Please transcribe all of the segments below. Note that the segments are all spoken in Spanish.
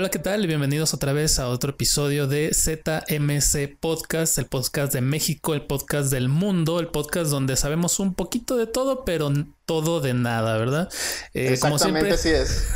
Hola, ¿qué tal? Bienvenidos otra vez a otro episodio de ZMC Podcast, el podcast de México, el podcast del mundo, el podcast donde sabemos un poquito de todo, pero todo de nada, ¿verdad? Eh, Exactamente así es.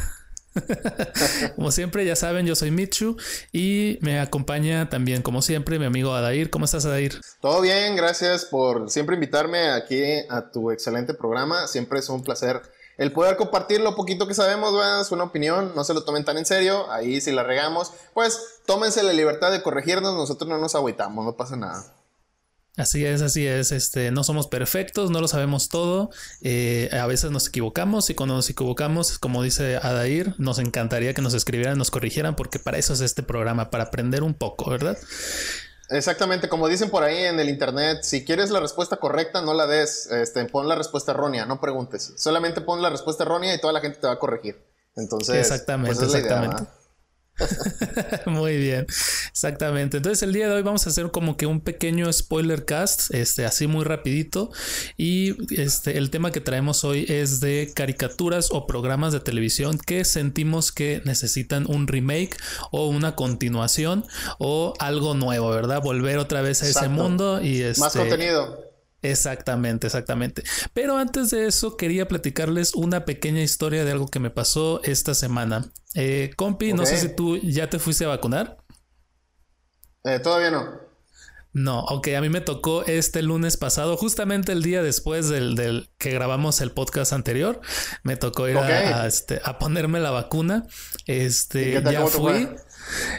como siempre, ya saben, yo soy Michu y me acompaña también, como siempre, mi amigo Adair. ¿Cómo estás, Adair? Todo bien, gracias por siempre invitarme aquí a tu excelente programa. Siempre es un placer el poder compartir lo poquito que sabemos, es una opinión, no se lo tomen tan en serio, ahí si la regamos, pues tómense la libertad de corregirnos, nosotros no nos agüitamos, no pasa nada. Así es, así es. Este, no somos perfectos, no lo sabemos todo. Eh, a veces nos equivocamos y cuando nos equivocamos, como dice Adair, nos encantaría que nos escribieran, nos corrigieran, porque para eso es este programa, para aprender un poco, ¿verdad? Exactamente, como dicen por ahí en el internet, si quieres la respuesta correcta, no la des, este, pon la respuesta errónea, no preguntes. Solamente pon la respuesta errónea y toda la gente te va a corregir. Entonces, exactamente, pues exactamente. Muy bien, exactamente. Entonces el día de hoy vamos a hacer como que un pequeño spoiler cast, este, así muy rapidito. Y este, el tema que traemos hoy es de caricaturas o programas de televisión que sentimos que necesitan un remake o una continuación o algo nuevo, ¿verdad? Volver otra vez a ese mundo y este, más contenido. Exactamente, exactamente. Pero antes de eso quería platicarles una pequeña historia de algo que me pasó esta semana. Eh, compi, no sé si tú ya te fuiste a vacunar. Eh, todavía no. No, ok, a mí me tocó este lunes pasado, justamente el día después del, que grabamos el podcast anterior, me tocó ir a, este, a, ponerme la vacuna. Este, ya fui.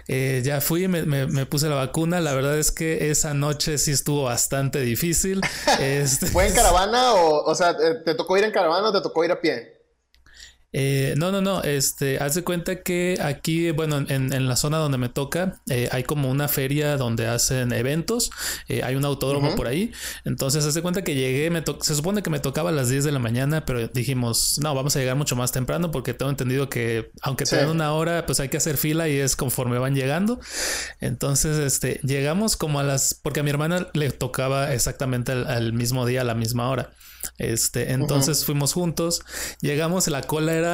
Eh, ya fui, me, me, puse la vacuna. La verdad es que esa noche sí estuvo bastante difícil. Este, ¿Fue en caravana o, o sea, te tocó ir en caravana o te tocó ir a pie? Eh, no, no, no. Este, haz de cuenta que aquí, bueno, en, en la zona donde me toca, eh, hay como una feria donde hacen eventos. Eh, hay un autódromo por ahí. Entonces, haz de cuenta que llegué, me se supone que me tocaba a las 10 de la mañana, pero dijimos, no, vamos a llegar mucho más temprano porque tengo entendido que aunque te una hora, pues hay que hacer fila y es conforme van llegando. Entonces, este, llegamos como a las, porque a mi hermana le tocaba exactamente al mismo día, a la misma hora. Este, entonces fuimos juntos, llegamos, la cola era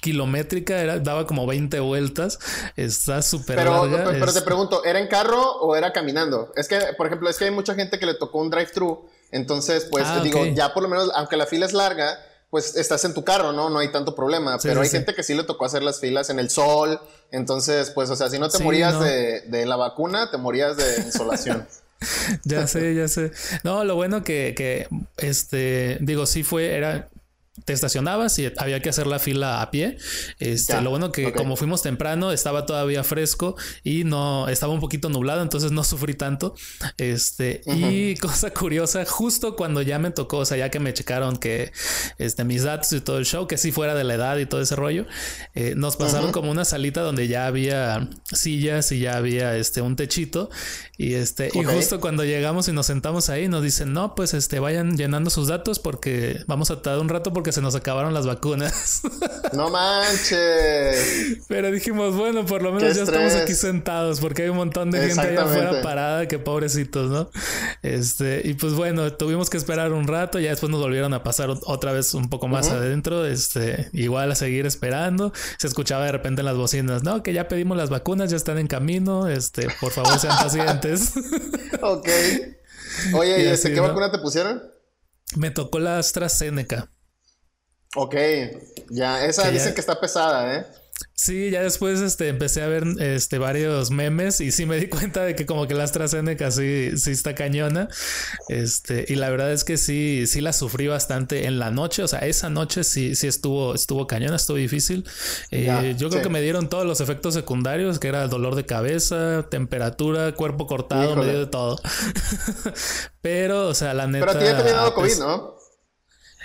kilométrica, era, daba como 20 vueltas, está súper pero, Pero, te pregunto, ¿era en carro o era caminando? Es que, por ejemplo, es que hay mucha gente que le tocó un drive-thru, entonces, pues ah, digo, ya por lo menos, aunque la fila es larga, pues estás en tu carro, ¿no? No hay tanto problema. pero hay gente que sí le tocó hacer las filas en el sol. Entonces, pues, o sea, si no te morías De, de, la vacuna, te morías de insolación. ya sé, ya sé. No, lo bueno que, que, este, digo, sí fue, era, te estacionabas y había que hacer la fila a pie. Este, lo bueno que como fuimos temprano estaba todavía fresco y no estaba un poquito nublado, entonces no sufrí tanto. Este, y cosa curiosa, justo cuando ya me tocó, o sea, ya que me checaron que este mis datos y todo el show, que sí fuera de la edad y todo ese rollo, eh, nos pasaron como una salita donde ya había sillas y ya había este un techito. Y este y justo cuando llegamos y nos sentamos ahí nos dicen, "No, pues este vayan llenando sus datos porque vamos a tardar un rato porque se nos acabaron las vacunas. No manches. Pero dijimos, bueno, por lo menos ya estamos aquí sentados porque hay un montón de gente allá afuera parada, que pobrecitos, ¿no? Este, y pues bueno, tuvimos que esperar un rato, ya después nos volvieron a pasar otra vez un poco más adentro, este, igual a seguir esperando. Se escuchaba de repente en las bocinas, no, que ya pedimos las vacunas, ya están en camino, este, por favor sean pacientes. ok. Oye, ¿y, este, qué vacuna te pusieron? Me tocó la AstraZeneca. Ok, ya, esa dicen que está pesada, ¿eh? Sí, ya después este, empecé a ver este, varios memes y sí me di cuenta de que como que la AstraZeneca sí, sí está cañona. Este, y la verdad es que sí, sí la sufrí bastante en la noche. O sea, esa noche sí, sí estuvo, estuvo cañona, estuvo difícil. Eh, yo creo que me dieron todos los efectos secundarios, que era dolor de cabeza, temperatura, cuerpo cortado, medio de todo. Pero, o sea, la neta. Pero a ti ya te había dado COVID, pues, ¿no?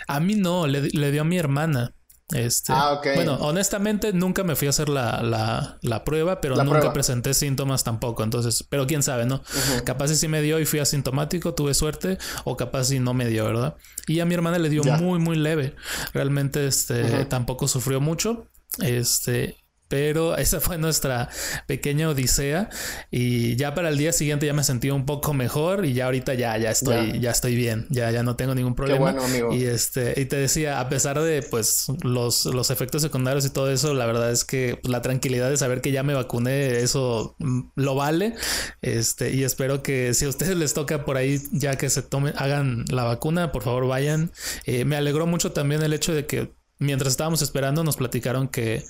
A mí no, le, dio a mi hermana. Este, ah. Bueno, honestamente nunca me fui a hacer la, la, la prueba, pero nunca presenté síntomas tampoco. Entonces, pero quién sabe, ¿no? Capaz si sí me dio y fui asintomático, tuve suerte, o capaz si no me dio, ¿verdad? Y a mi hermana le dio muy, muy leve. Realmente, este, tampoco sufrió mucho. Este, Pero esa fue nuestra pequeña odisea y ya para el día siguiente ya me sentí un poco mejor y ya ahorita ya ya estoy ya, estoy bien, ya ya no tengo ningún problema. Qué bueno, amigo. Y este y te decía, a pesar de pues los los efectos secundarios y todo eso, la verdad es que pues, la tranquilidad de saber que ya me vacuné, eso mm, lo vale. Este y espero que si a ustedes les toca por ahí ya que se tomen hagan la vacuna, por favor vayan. Eh, me alegró mucho también el hecho de que mientras estábamos esperando nos platicaron que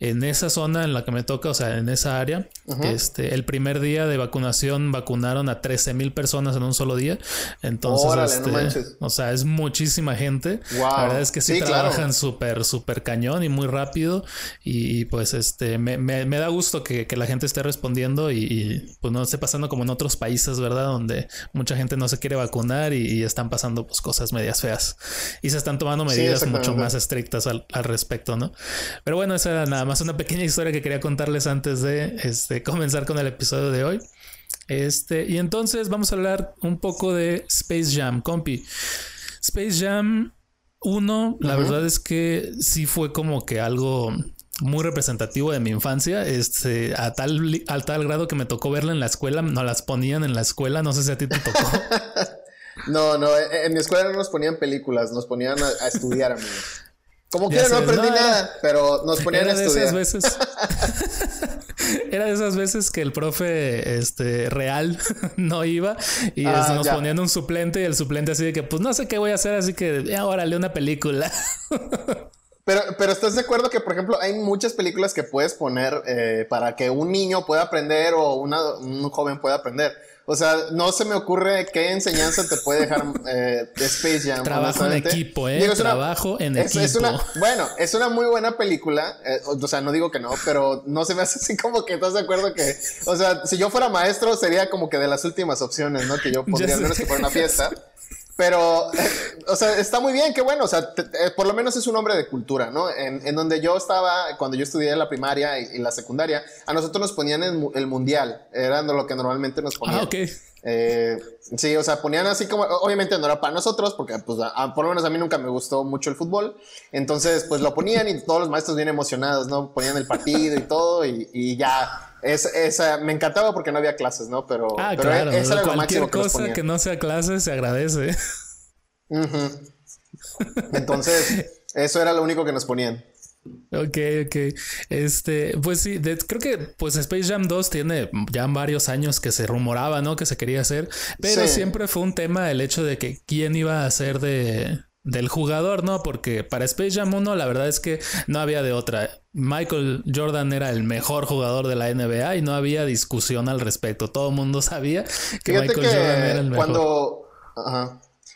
en esa zona en la que me toca, o sea, en esa área, este, el primer día de vacunación vacunaron a 13 mil personas en un solo día. Entonces, este, o sea, es muchísima gente. La verdad es que sí, trabajan súper, súper cañón y muy rápido. Y, pues, este, me, me, da gusto que, que, la gente esté respondiendo y, pues no esté pasando como en otros países, ¿verdad? Donde mucha gente no se quiere vacunar y, están pasando pues cosas medias feas. Y se están tomando medidas mucho más estrictas al, al respecto, ¿no? Pero bueno, eso era nada más una pequeña historia que quería contarles antes de este, comenzar con el episodio de hoy. Este, y entonces vamos a hablar un poco de Space Jam, compi. Space Jam 1, la verdad es que sí fue como que algo muy representativo de mi infancia, este, a tal, al tal grado que me tocó verla en la escuela, no las ponían en la escuela, no sé si a ti te tocó. no, no, en mi escuela no nos ponían películas, nos ponían a, a estudiar, amigo. Como quiera, no aprendí nada, pero nos ponían a estudiar. Esas veces, era de esas veces que el profe este, real no iba y ah, nos ponían un suplente y el suplente así de que, pues no sé qué voy a hacer, así que ahora lee una película. Pero, pero estás de acuerdo que, por ejemplo, hay muchas películas que puedes poner eh, para que un niño pueda aprender o un joven pueda aprender. O sea, no se me ocurre qué enseñanza te puede dejar eh, Space Jam. Trabajo en equipo, ¿eh? Trabajo en equipo. bueno, es una muy buena película. Eh, o sea, no digo que no, pero no se me hace así como que estás de acuerdo que. O sea, si yo fuera maestro, sería como que de las últimas opciones, ¿no? Que yo pondría, al menos que fuera una fiesta. Pero, o sea, está muy bien, qué bueno. O sea, eh, por lo menos es un hombre de cultura, ¿no? En, en, donde yo estaba, cuando yo estudié la primaria y, la secundaria, a nosotros nos ponían el, el, mundial. Era lo que normalmente nos ponían. Ah, ok. Eh, sí, o sea, ponían así como, obviamente no era para nosotros, porque pues por lo menos a mí nunca me gustó mucho el fútbol. Entonces, pues lo ponían y todos los maestros bien emocionados, ¿no? Ponían el partido y todo y, y ya es, esa, me encantaba porque no había clases, ¿no? Pero, ah, claro, esa era cualquier cosa que, no sea clases se agradece. Entonces, eso era lo único que nos ponían. Ok, ok. Este, pues sí, creo que pues Space Jam 2 tiene ya varios años que se rumoraba, ¿no? Que se quería hacer, pero siempre fue un tema el hecho de que quién iba a ser de, del jugador, ¿no? Porque para Space Jam 1 la verdad es que no había de otra. Michael Jordan era el mejor jugador de la NBA y no había discusión al respecto. Todo el mundo sabía que Michael Jordan era el mejor. Cuando...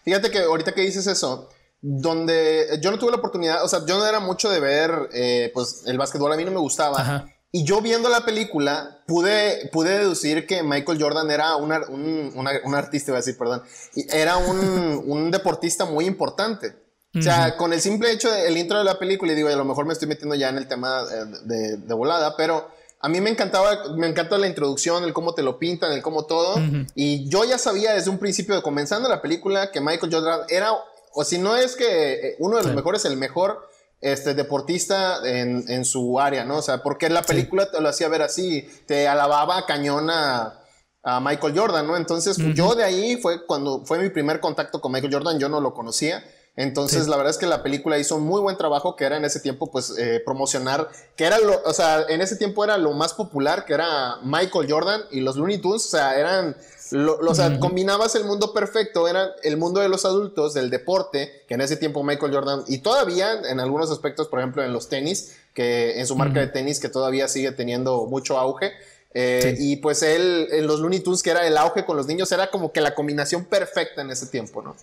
Fíjate que ahorita que dices eso, donde yo no tuve la oportunidad, o sea, yo no era mucho de ver, eh, pues el básquetbol a mí no me gustaba. Y yo viendo la película pude, pude deducir que Michael Jordan era un, un, artista, iba a decir, perdón, era un, un deportista muy importante. O sea, con el simple hecho del intro de la película, y digo, a lo mejor me estoy metiendo ya en el tema eh, de, de, volada, pero a mí me encantaba, me encanta la introducción, el cómo te lo pintan, el cómo todo. Y yo ya sabía desde un principio, de comenzando la película, que Michael Jordan era, o si no es que eh, uno de los mejores, el mejor este, deportista en, en, su área, ¿no? O sea, porque la película te lo hacía ver así, te alababa cañón a, a Michael Jordan, ¿no? Entonces, yo de ahí fue cuando fue mi primer contacto con Michael Jordan, yo no lo conocía. Entonces, la verdad es que la película hizo un muy buen trabajo, que era en ese tiempo, pues, eh, promocionar, que era lo, o sea, en ese tiempo era lo más popular, que era Michael Jordan y los Looney Tunes, o sea, eran lo, o sea, combinabas el mundo perfecto, era el mundo de los adultos, del deporte, que en ese tiempo Michael Jordan, y todavía en algunos aspectos, por ejemplo, en los tenis, que en su marca de tenis, que todavía sigue teniendo mucho auge. Eh, y pues él, en los Looney Tunes, que era el auge con los niños, era como que la combinación perfecta en ese tiempo, ¿no?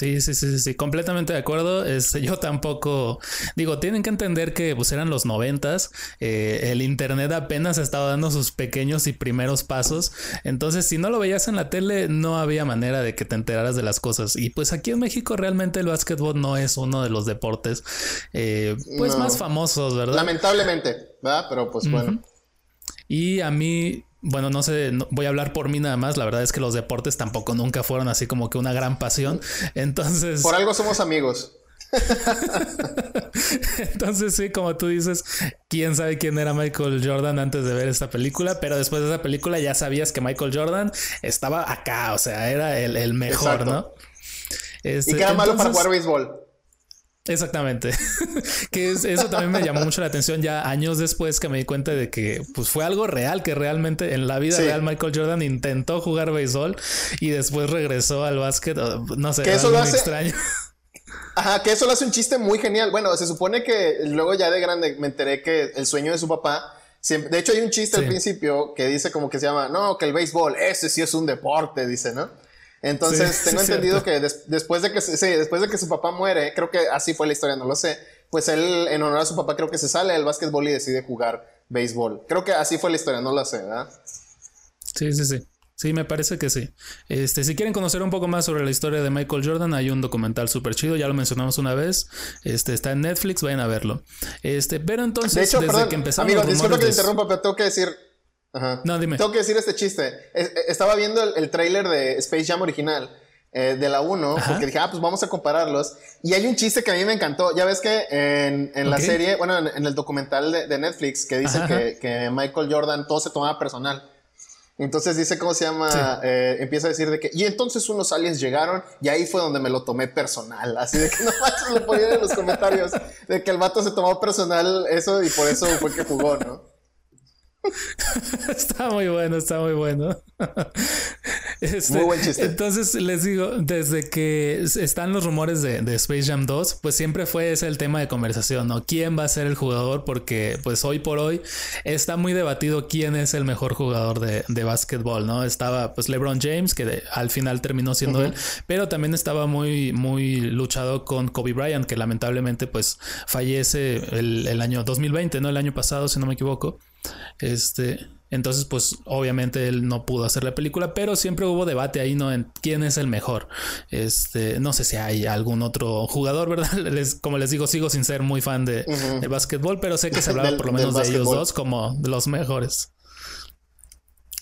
Sí, sí, sí, sí, completamente de acuerdo. Yo tampoco, digo, tienen que entender que pues eran los noventas, eh, el internet apenas estaba dando sus pequeños y primeros pasos, entonces si no lo veías en la tele no había manera de que te enteraras de las cosas. Y pues aquí en México realmente el básquetbol no es uno de los deportes eh, pues más famosos, ¿verdad? Lamentablemente, ¿verdad? Pero pues bueno. Y a mí bueno, no sé, voy a hablar por mí nada más. La verdad es que los deportes tampoco nunca fueron así como que una gran pasión. Entonces. Por algo somos amigos. Entonces sí, como tú dices, quién sabe quién era Michael Jordan antes de ver esta película, pero después de esa película ya sabías que Michael Jordan estaba acá, o sea, era el, mejor, ¿no? Este, y que era malo para jugar béisbol. Exactamente. que eso también me llamó mucho la atención ya años después que me di cuenta de que pues fue algo real, que realmente en la vida real Michael Jordan intentó jugar béisbol y después regresó al básquet. No sé, que eso lo hace extraño. Ajá, que eso lo hace un chiste muy genial. Bueno, se supone que luego ya de grande me enteré que el sueño de su papá Siempre, de hecho, hay un chiste al principio que dice como que se llama, no, que el béisbol, ese sí es un deporte, dice, ¿no? Entonces, tengo entendido que después de que, sí, después de que su papá muere, creo que así fue la historia, no lo sé, pues él, en honor a su papá, creo que se sale del básquetbol y decide jugar béisbol. Creo que así fue la historia, no lo sé, ¿verdad? Sí, sí, sí. Sí, me parece que sí. Este, si quieren conocer un poco más sobre la historia de Michael Jordan, hay un documental súper chido, ya lo mencionamos una vez. Este, está en Netflix, vayan a verlo. Este, pero entonces, de hecho, desde que empezamos. Amigo, disculpa que te interrumpa, pero tengo que decir Ajá. No, dime. Tengo que decir este chiste. E, estaba viendo el, el tráiler de Space Jam original. Eh, de la 1, porque dije, ah, pues vamos a compararlos. Y hay un chiste que a mí me encantó. Ya ves que en, en la serie, bueno, en, el documental de, Netflix, que dice que, que, Michael Jordan todo se tomaba personal. Entonces dice, ¿cómo se llama? Eh, empieza a decir de que, y entonces unos aliens llegaron y ahí fue donde me lo tomé personal. Así de que no manches, lo ponían en los comentarios, de que el vato se tomó personal eso y por eso fue que jugó, ¿no? está muy bueno, está muy bueno. Este, muy buen chiste. Entonces les digo, desde que están los rumores de, Space Jam 2, pues siempre fue ese el tema de conversación, ¿no? ¿Quién va a ser el jugador? Porque pues hoy por hoy está muy debatido quién es el mejor jugador de, de básquetbol, ¿no? Estaba pues LeBron James, que al final terminó siendo él, pero también estaba muy, muy luchado con Kobe Bryant, que lamentablemente pues fallece el, el año 2020, ¿no? El año pasado, si no me equivoco. Este, entonces, pues obviamente él no pudo hacer la película, pero siempre hubo debate ahí, ¿no? En quién es el mejor. Este, no sé si hay algún otro jugador, ¿verdad? como les digo, sigo sin ser muy fan de, de básquetbol, pero sé que se hablaba por lo menos de ellos dos como los mejores.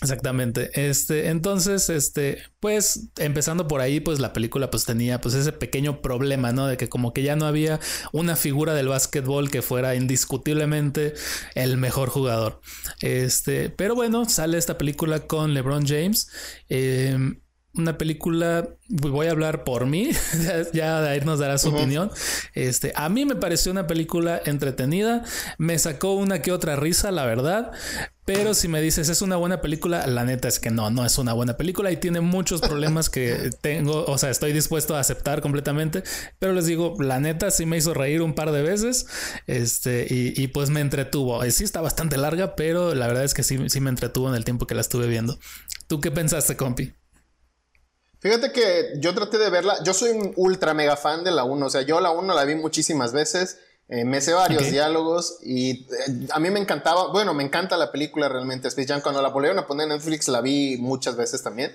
Exactamente. Este, entonces, este, pues, empezando por ahí, pues la película pues tenía pues ese pequeño problema, ¿no? De que como que ya no había una figura del básquetbol que fuera indiscutiblemente el mejor jugador. Este, pero bueno, sale esta película con LeBron James. Em, una película, voy a hablar por mí, ya ahí nos dará su opinión. Este, a mí me pareció una película entretenida, me sacó una que otra risa, la verdad, pero si me dices, es una buena película, la neta es que no, no es una buena película y tiene muchos problemas que tengo, o sea, estoy dispuesto a aceptar completamente, pero les digo, la neta sí me hizo reír un par de veces, este, y, pues me entretuvo. Sí está bastante larga, pero la verdad es que sí, sí me entretuvo en el tiempo que la estuve viendo. ¿Tú qué pensaste, compi? Fíjate que yo traté de verla, yo soy un ultra mega fan de la 1, o sea, yo la 1 la vi muchísimas veces, eh, me sé varios diálogos y eh, a mí me encantaba, bueno, me encanta la película realmente, Space Jam, cuando la volvieron a poner en Netflix la vi muchas veces también.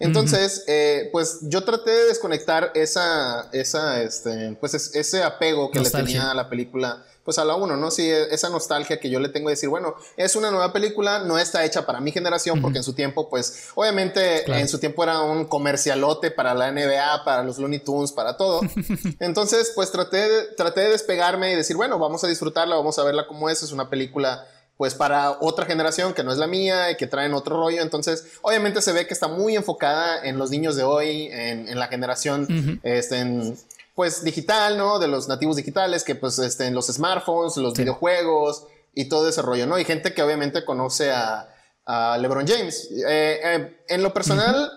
Entonces, eh, pues yo traté de desconectar esa, esa, este, pues ese apego que le tenía a la película pues a la uno, ¿no? Sí, e, esa nostalgia que yo le tengo de decir, bueno, es una nueva película, no está hecha para mi generación, porque en su tiempo, pues, obviamente, en su tiempo era un comercialote para la NBA, para los Looney Tunes, para todo. Entonces, pues traté de, traté de despegarme y decir, bueno, vamos a disfrutarla, vamos a verla como es, es una película pues para otra generación que no es la mía y que traen otro rollo. Entonces, obviamente se ve que está muy enfocada en los niños de hoy, en, la generación, este, en, pues digital, ¿no? De los nativos digitales, que pues estén los smartphones, los videojuegos y todo ese rollo, ¿no? Y gente que obviamente conoce a, LeBron James. Eh, eh, en lo personal,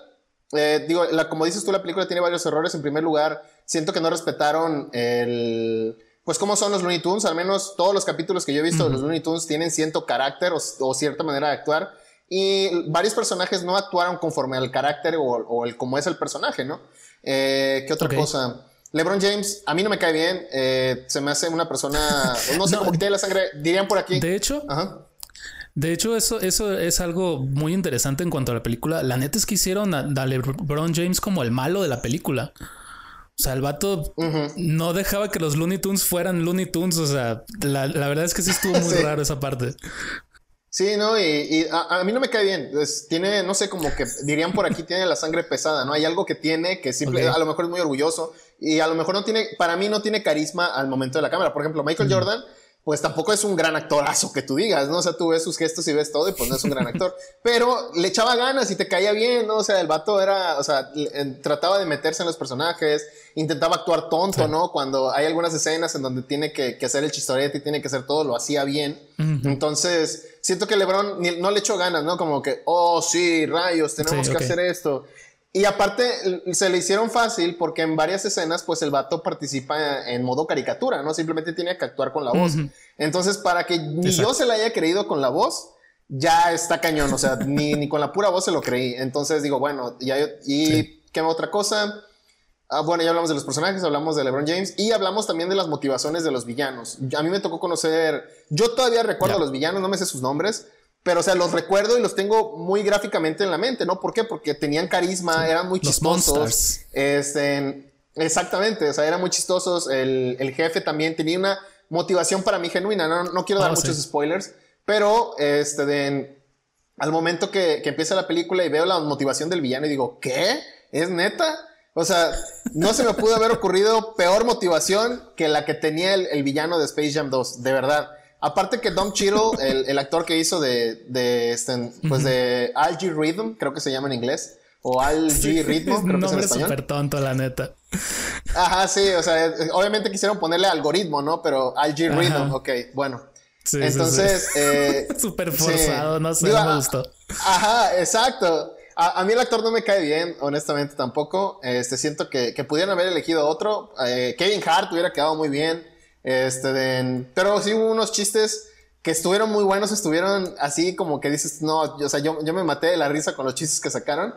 eh, digo, la, como dices tú, la película tiene varios errores. En primer lugar, siento que no respetaron el... Pues cómo son los Looney Tunes, al menos todos los capítulos que yo he visto de los Looney Tunes tienen cierto carácter o, cierta manera de actuar y varios personajes no actuaron conforme al carácter o, el cómo es el personaje, ¿no? ¿Qué otra cosa? LeBron James, a mí no me cae bien. Eh, se me hace una persona, no sé, cómo que tiene la sangre, dirían por aquí. De hecho, De hecho, eso, eso es algo muy interesante en cuanto a la película. La neta es que hicieron a, LeBron James como el malo de la película. O sea, el vato no dejaba que los Looney Tunes fueran Looney Tunes. O sea, la, verdad es que sí estuvo muy raro esa parte. Sí, ¿no? Y, a, mí no me cae bien. tiene, no sé, como que dirían por aquí, tiene la sangre pesada, ¿no? Hay algo que tiene que simple, a lo mejor es muy orgulloso y a lo mejor no tiene, para mí no tiene carisma al momento de la cámara. Por ejemplo, Michael Jordan pues tampoco es un gran actorazo que tú digas, ¿no? O sea, tú ves sus gestos y ves todo y pues no es un gran actor, pero le echaba ganas y te caía bien, ¿no? O sea, el vato era, o sea, trataba de meterse en los personajes, intentaba actuar tonto, ¿no? Cuando hay algunas escenas en donde tiene que, hacer el chistorete y tiene que hacer todo, lo hacía bien. Entonces, siento que LeBron no le echó ganas, ¿no? Como que, oh, sí, rayos, tenemos que hacer esto. Y aparte se le hicieron fácil porque en varias escenas pues el vato participa en modo caricatura, ¿no? Simplemente tiene que actuar con la voz. Entonces para que ni yo se la haya creído con la voz, ya está cañón, o sea, ni, ni, con la pura voz se lo creí. Entonces digo, bueno, ya, y qué otra cosa. Ah, bueno, ya hablamos de los personajes, hablamos de LeBron James y hablamos también de las motivaciones de los villanos. A mí me tocó conocer, yo todavía recuerdo a los villanos, no me sé sus nombres, pero, o sea, los recuerdo y los tengo muy gráficamente en la mente, ¿no? ¿Por qué? Porque tenían carisma, eran muy chistosos. Este, exactamente, o sea, eran muy chistosos. El, el, jefe también tenía una motivación para mí genuina. No, no quiero dar oh, muchos spoilers, pero este, de, al momento que, que, empieza la película y veo la motivación del villano y digo, ¿qué? ¿Es neta? O sea, no se me pudo haber ocurrido peor motivación que la que tenía el, el villano de Space Jam 2, de verdad. Aparte que Don Cheadle, el, actor que hizo de, de este, pues de Algae Rhythm, creo que se llama en inglés, o Algae Ritmo, creo que es en español. súper tonto, la neta. Ajá, sí, o sea, obviamente quisieron ponerle algoritmo, ¿no? Pero Algae Rhythm, ok, bueno. Sí, Entonces, eh, súper forzado, no sé, no me gustó. Ajá, exacto. A, mí el actor no me cae bien, honestamente tampoco. Este, siento que, que pudieran haber elegido otro. Eh, Kevin Hart hubiera quedado muy bien. Este, de, pero sí hubo unos chistes que estuvieron muy buenos, estuvieron así como que dices, no, o sea, yo, yo me maté de la risa con los chistes que sacaron.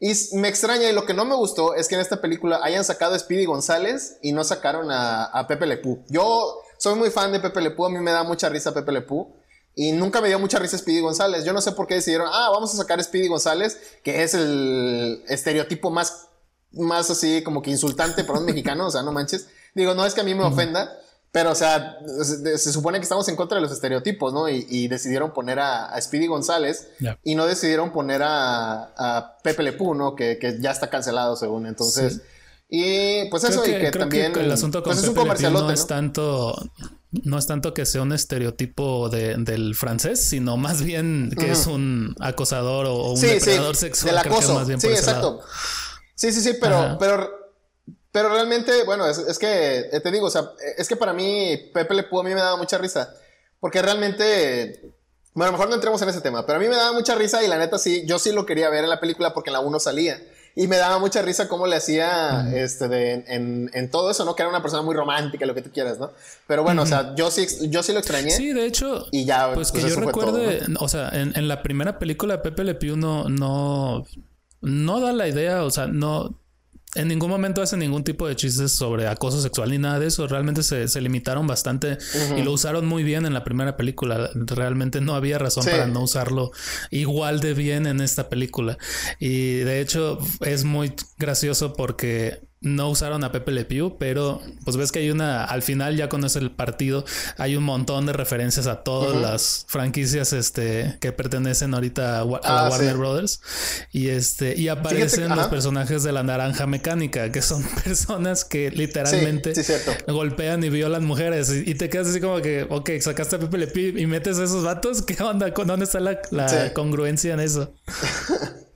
Y me extraña, y lo que no me gustó es que en esta película hayan sacado a Speedy González y no sacaron a, a Pepe Le Yo soy muy fan de Pepe Le a mí me da mucha risa Pepe Le Y nunca me dio mucha risa Speedy González. Yo no sé por qué decidieron, ah, vamos a sacar a Speedy González, que es el estereotipo más, más así como que insultante para un mexicano, o sea, no manches. Digo, no es que a mí me ofenda, pero, o sea, se, supone que estamos en contra de los estereotipos, ¿no? Y, decidieron poner a, Speedy González y no decidieron poner a, Pepe Le ¿no? Que, ya está cancelado, según. Entonces, y pues eso, y que también. el asunto con pues es un no, es tanto. No es tanto que sea un estereotipo del francés, sino más bien que es un acosador o, un depredador sexual. Del acoso. sí, exacto. Sí, sí, sí, pero, pero pero realmente, bueno, es, que eh, te digo, o sea, es que para mí Pepe Le Pú a mí me daba mucha risa. Porque realmente, bueno, a lo mejor no entremos en ese tema, pero a mí me daba mucha risa y la neta sí, yo sí lo quería ver en la película porque en la 1 salía. Y me daba mucha risa cómo le hacía este de, en, en, todo eso, ¿no? Que era una persona muy romántica, lo que tú quieras, ¿no? Pero bueno, o sea, yo sí, yo sí lo extrañé. Sí, de hecho. Y ya, pues, pues que yo recuerde, o sea, en, en, la primera película Pepe Le Pew no, no, no da la idea, o sea, no en ningún momento hace ningún tipo de chistes sobre acoso sexual ni nada de eso. Realmente se, se limitaron bastante y lo usaron muy bien en la primera película. Realmente no había razón para no usarlo igual de bien en esta película. Y de hecho es muy gracioso porque no usaron a Pepe Le Pew, pero pues ves que hay una, al final ya conoce el partido, hay un montón de referencias a todas las franquicias este, que pertenecen ahorita a, ah, Warner Brothers. Y este, y aparecen los personajes de la naranja mecánica, que son personas que literalmente golpean y violan mujeres. Y, te quedas así como que, ok, sacaste a Pepe Le Pew y metes a esos vatos, ¿qué onda? ¿Dónde está la, la congruencia en eso?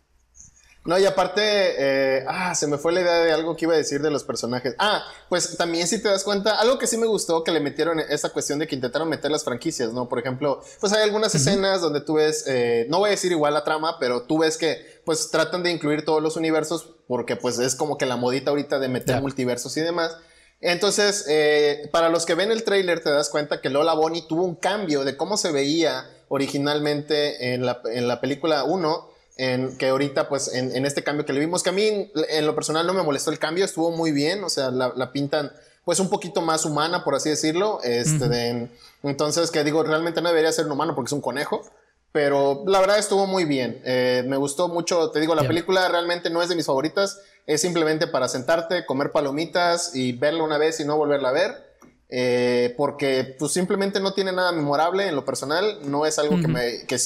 No, y aparte, eh, ah, se me fue la idea de algo que iba a decir de los personajes. Ah, pues también si te das cuenta, algo que sí me gustó que le metieron esa cuestión de que intentaron meter las franquicias, ¿no? Por ejemplo, pues hay algunas escenas donde tú ves, eh, no voy a decir igual la trama, pero tú ves que pues tratan de incluir todos los universos porque pues es como que la modita ahorita de meter multiversos y demás. Entonces, eh, para los que ven el tráiler te das cuenta que Lola Bonnie tuvo un cambio de cómo se veía originalmente en la, en la película 1 en que ahorita pues en, este cambio que le vimos, que a mí en lo personal no me molestó el cambio, estuvo muy bien, o sea, la, pintan pues un poquito más humana, por así decirlo, este, entonces que digo, realmente no debería ser un humano porque es un conejo, pero la verdad estuvo muy bien, eh, me gustó mucho, te digo, la película realmente no es de mis favoritas, es simplemente para sentarte, comer palomitas y verla una vez y no volverla a ver. eh, porque pues simplemente no tiene nada memorable en lo personal, no es algo que, me, que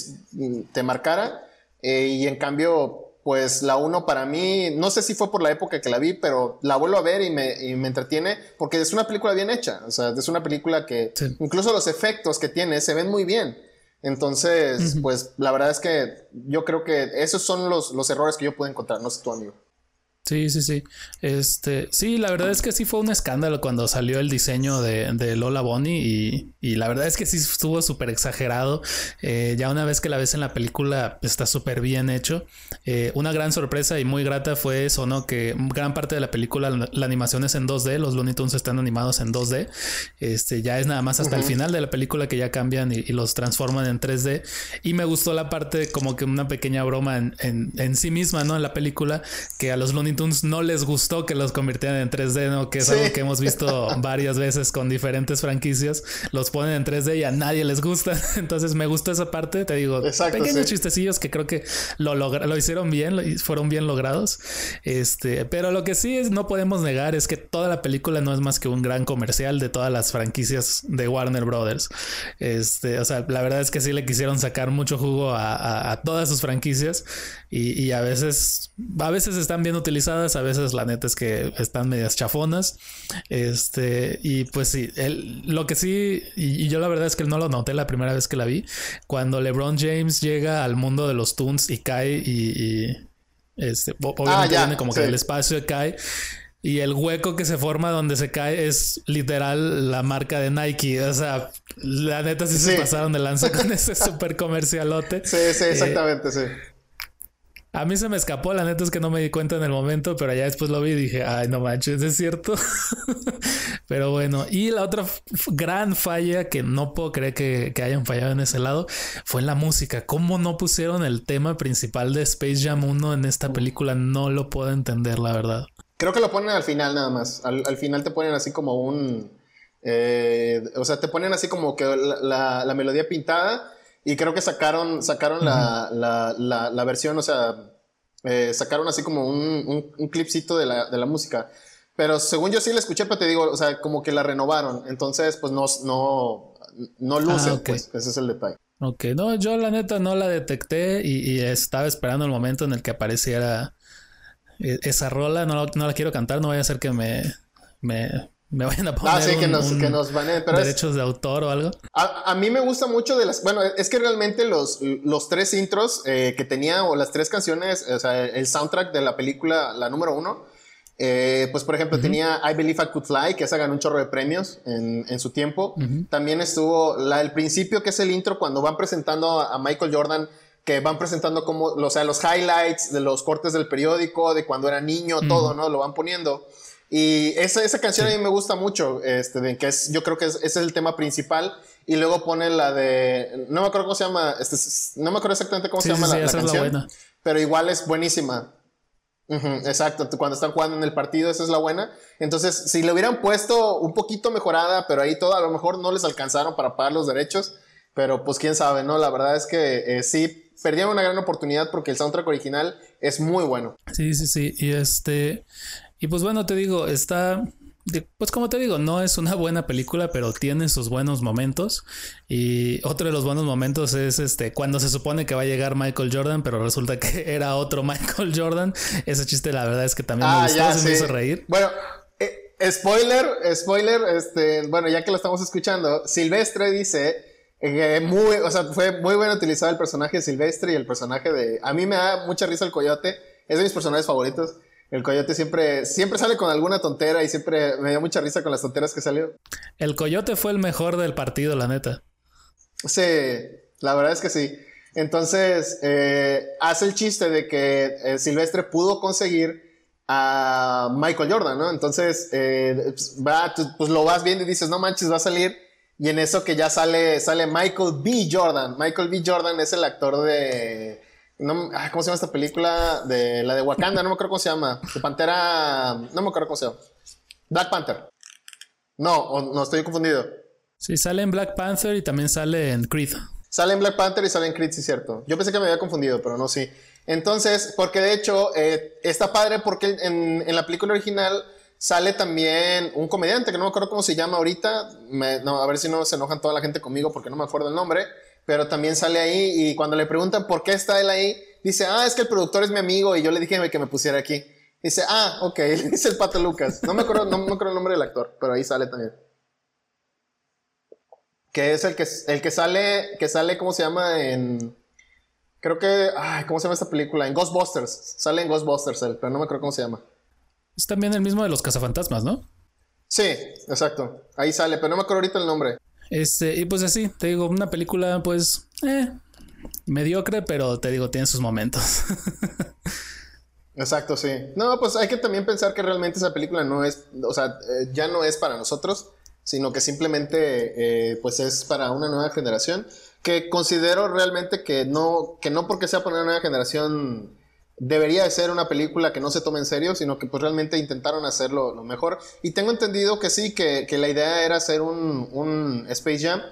te marcara, eh, y en cambio pues la 1 para mí, no sé si fue por la época que la vi, pero la vuelvo a ver y me, y me entretiene porque es una película bien hecha, o sea, es una película que incluso los efectos que tiene se ven muy bien. Entonces, pues la verdad es que yo creo que esos son los, los errores que yo puedo encontrar, no sé tu amigo. Sí, sí, sí. Este, sí, la verdad es que sí fue un escándalo cuando salió el diseño de, de Lola Bonnie y, y, la verdad es que sí estuvo súper exagerado. Eh, ya una vez que la ves en la película está súper bien hecho. Eh, una gran sorpresa y muy grata fue eso, ¿no? Que gran parte de la película, la, animación es en 2D, los Looney Tunes están animados en 2D. Este, ya es nada más hasta el final de la película que ya cambian y, los transforman en 3D. Y me gustó la parte como que una pequeña broma en, en, en sí misma, ¿no? En la película, que a los Looney no les gustó que los convirtieran en 3D, ¿no? Que es algo que hemos visto varias veces con diferentes franquicias. Los ponen en 3D y a nadie les gusta. Entonces me gustó esa parte. Te digo, pequeños chistecillos que creo que lo, lo hicieron bien, fueron bien logrados. Este, pero lo que sí es, no podemos negar es que toda la película no es más que un gran comercial de todas las franquicias de Warner Brothers. Este, o sea, la verdad es que sí le quisieron sacar mucho jugo a, todas sus franquicias y, y, a veces, a veces están bien utilizadas a veces la neta es que están medias chafonas. Este, y pues sí, lo que sí, y, yo la verdad es que no lo noté la primera vez que la vi, cuando LeBron James llega al mundo de los Toons y cae y, este, obviamente ah, como que el espacio cae. Y el hueco que se forma donde se cae es literal la marca de Nike. O sea, la neta sí, se pasaron de lanza con ese super comercialote. Sí, sí, exactamente, sí. A mí se me escapó, la neta es que no me di cuenta en el momento, pero ya después lo vi y dije, ay, no manches, es cierto. pero bueno, y la otra gran falla que no puedo creer que, hayan fallado en ese lado fue en la música. ¿Cómo no pusieron el tema principal de Space Jam 1 en esta película? No lo puedo entender, la verdad. Creo que lo ponen al final nada más. Al, final te ponen así como un... Eh, o sea, te ponen así como que la melodía pintada y creo que sacaron, sacaron la, la, la, versión, o sea, eh, sacaron así como un, un, clipcito de la, de la música. Pero según yo sí la escuché, pero te digo, o sea, como que la renovaron. Entonces, pues no, no, no luce, ah, pues, ese es el detalle. Ok, no, yo la neta no la detecté y, estaba esperando el momento en el que apareciera eh, esa rola. No, no la quiero cantar, no vaya a ser que me, me, me vayan a poner ah, sí, que nos, que nos pero derechos de autor o algo. A, mí me gusta mucho de las... Bueno, es que realmente los, los tres intros eh, que tenía o las tres canciones, o sea, el soundtrack de la película, la número uno, eh, pues por ejemplo tenía I Believe I Could Fly, que esa ganó un chorro de premios en, en su tiempo. También estuvo la, el principio, que es el intro, cuando van presentando a, Michael Jordan que van presentando como, o sea, los highlights de los cortes del periódico, de cuando era niño, todo, ¿no? Lo van poniendo. Y esa, esa canción a mí me gusta mucho, este, de, que es, yo creo que ese es el tema principal. Y luego pone la de, no me acuerdo cómo se llama, este, no me acuerdo exactamente cómo se llama la, canción, pero igual es buenísima. exacto, cuando están jugando en el partido, esa es la buena. Entonces, si le hubieran puesto un poquito mejorada, pero ahí todo, a lo mejor no les alcanzaron para pagar los derechos, pero pues quién sabe, ¿no? La verdad es que eh, sí, perdieron una gran oportunidad porque el soundtrack original es muy bueno. Sí, sí, sí. Y este, y pues bueno, te digo, está... Pues como te digo, no es una buena película, pero tiene sus buenos momentos. Y otro de los buenos momentos es este cuando se supone que va a llegar Michael Jordan, pero resulta que era otro Michael Jordan. Ese chiste, la verdad es que también me ah, gustó, se me hizo reír. Bueno, eh, spoiler, spoiler, este, bueno, ya que lo estamos escuchando, Silvestre dice que muy, o sea, fue muy bueno utilizar el personaje de Silvestre y el personaje de. A mí me da mucha risa el coyote, es de mis personajes favoritos. El coyote siempre, siempre sale con alguna tontera y siempre me dio mucha risa con las tonteras que salió. El coyote fue el mejor del partido, la neta. Sí, la verdad es que sí. Entonces, eh, hace el chiste de que eh, Silvestre pudo conseguir a Michael Jordan, ¿no? Entonces, eh, pues, va, pues lo vas viendo y dices, no manches, va a salir. Y en eso que ya sale, sale Michael B. Jordan. Michael B. Jordan es el actor de no, ¿Cómo se llama esta película? De la de Wakanda, no me acuerdo cómo se llama. De Pantera. No me acuerdo cómo se llama. Black Panther. No, no estoy confundido. Sí, sale en Black Panther y también sale en Creed. Sale en Black Panther y sale en Creed, sí, cierto. Yo pensé que me había confundido, pero no, sí. Entonces, porque de hecho, eh, está padre porque en, en la película original sale también un comediante que no me acuerdo cómo se llama ahorita. no, a ver si no se enojan toda la gente conmigo porque no me acuerdo el nombre. Pero también sale ahí y cuando le preguntan por qué está él ahí, dice, ah, es que el productor es mi amigo y yo le dije que me pusiera aquí. Dice, ah, ok, dice el Pato Lucas. No me acuerdo, no me acuerdo el nombre del actor, pero ahí sale también. Que es el que, el que sale, que sale, ¿cómo se llama? En, creo que, ay, ¿cómo se llama esta película? En Ghostbusters. Sale en Ghostbusters él, pero no me acuerdo cómo se llama. Es también el mismo de los cazafantasmas, ¿no? Sí, exacto. Ahí sale, pero no me acuerdo ahorita el nombre. Este, y pues así, te digo, una película, pues, eh, mediocre, pero te digo, tiene sus momentos. Exacto, sí. No, pues hay que también pensar que realmente esa película no es, o sea, eh, ya no es para nosotros, sino que simplemente, eh, pues es para una nueva generación, que considero realmente que no, que no porque sea para una nueva generación debería de ser una película que no se tome en serio, sino que pues realmente intentaron hacerlo lo mejor. Y tengo entendido que sí, que, que la idea era hacer un, un Space Jam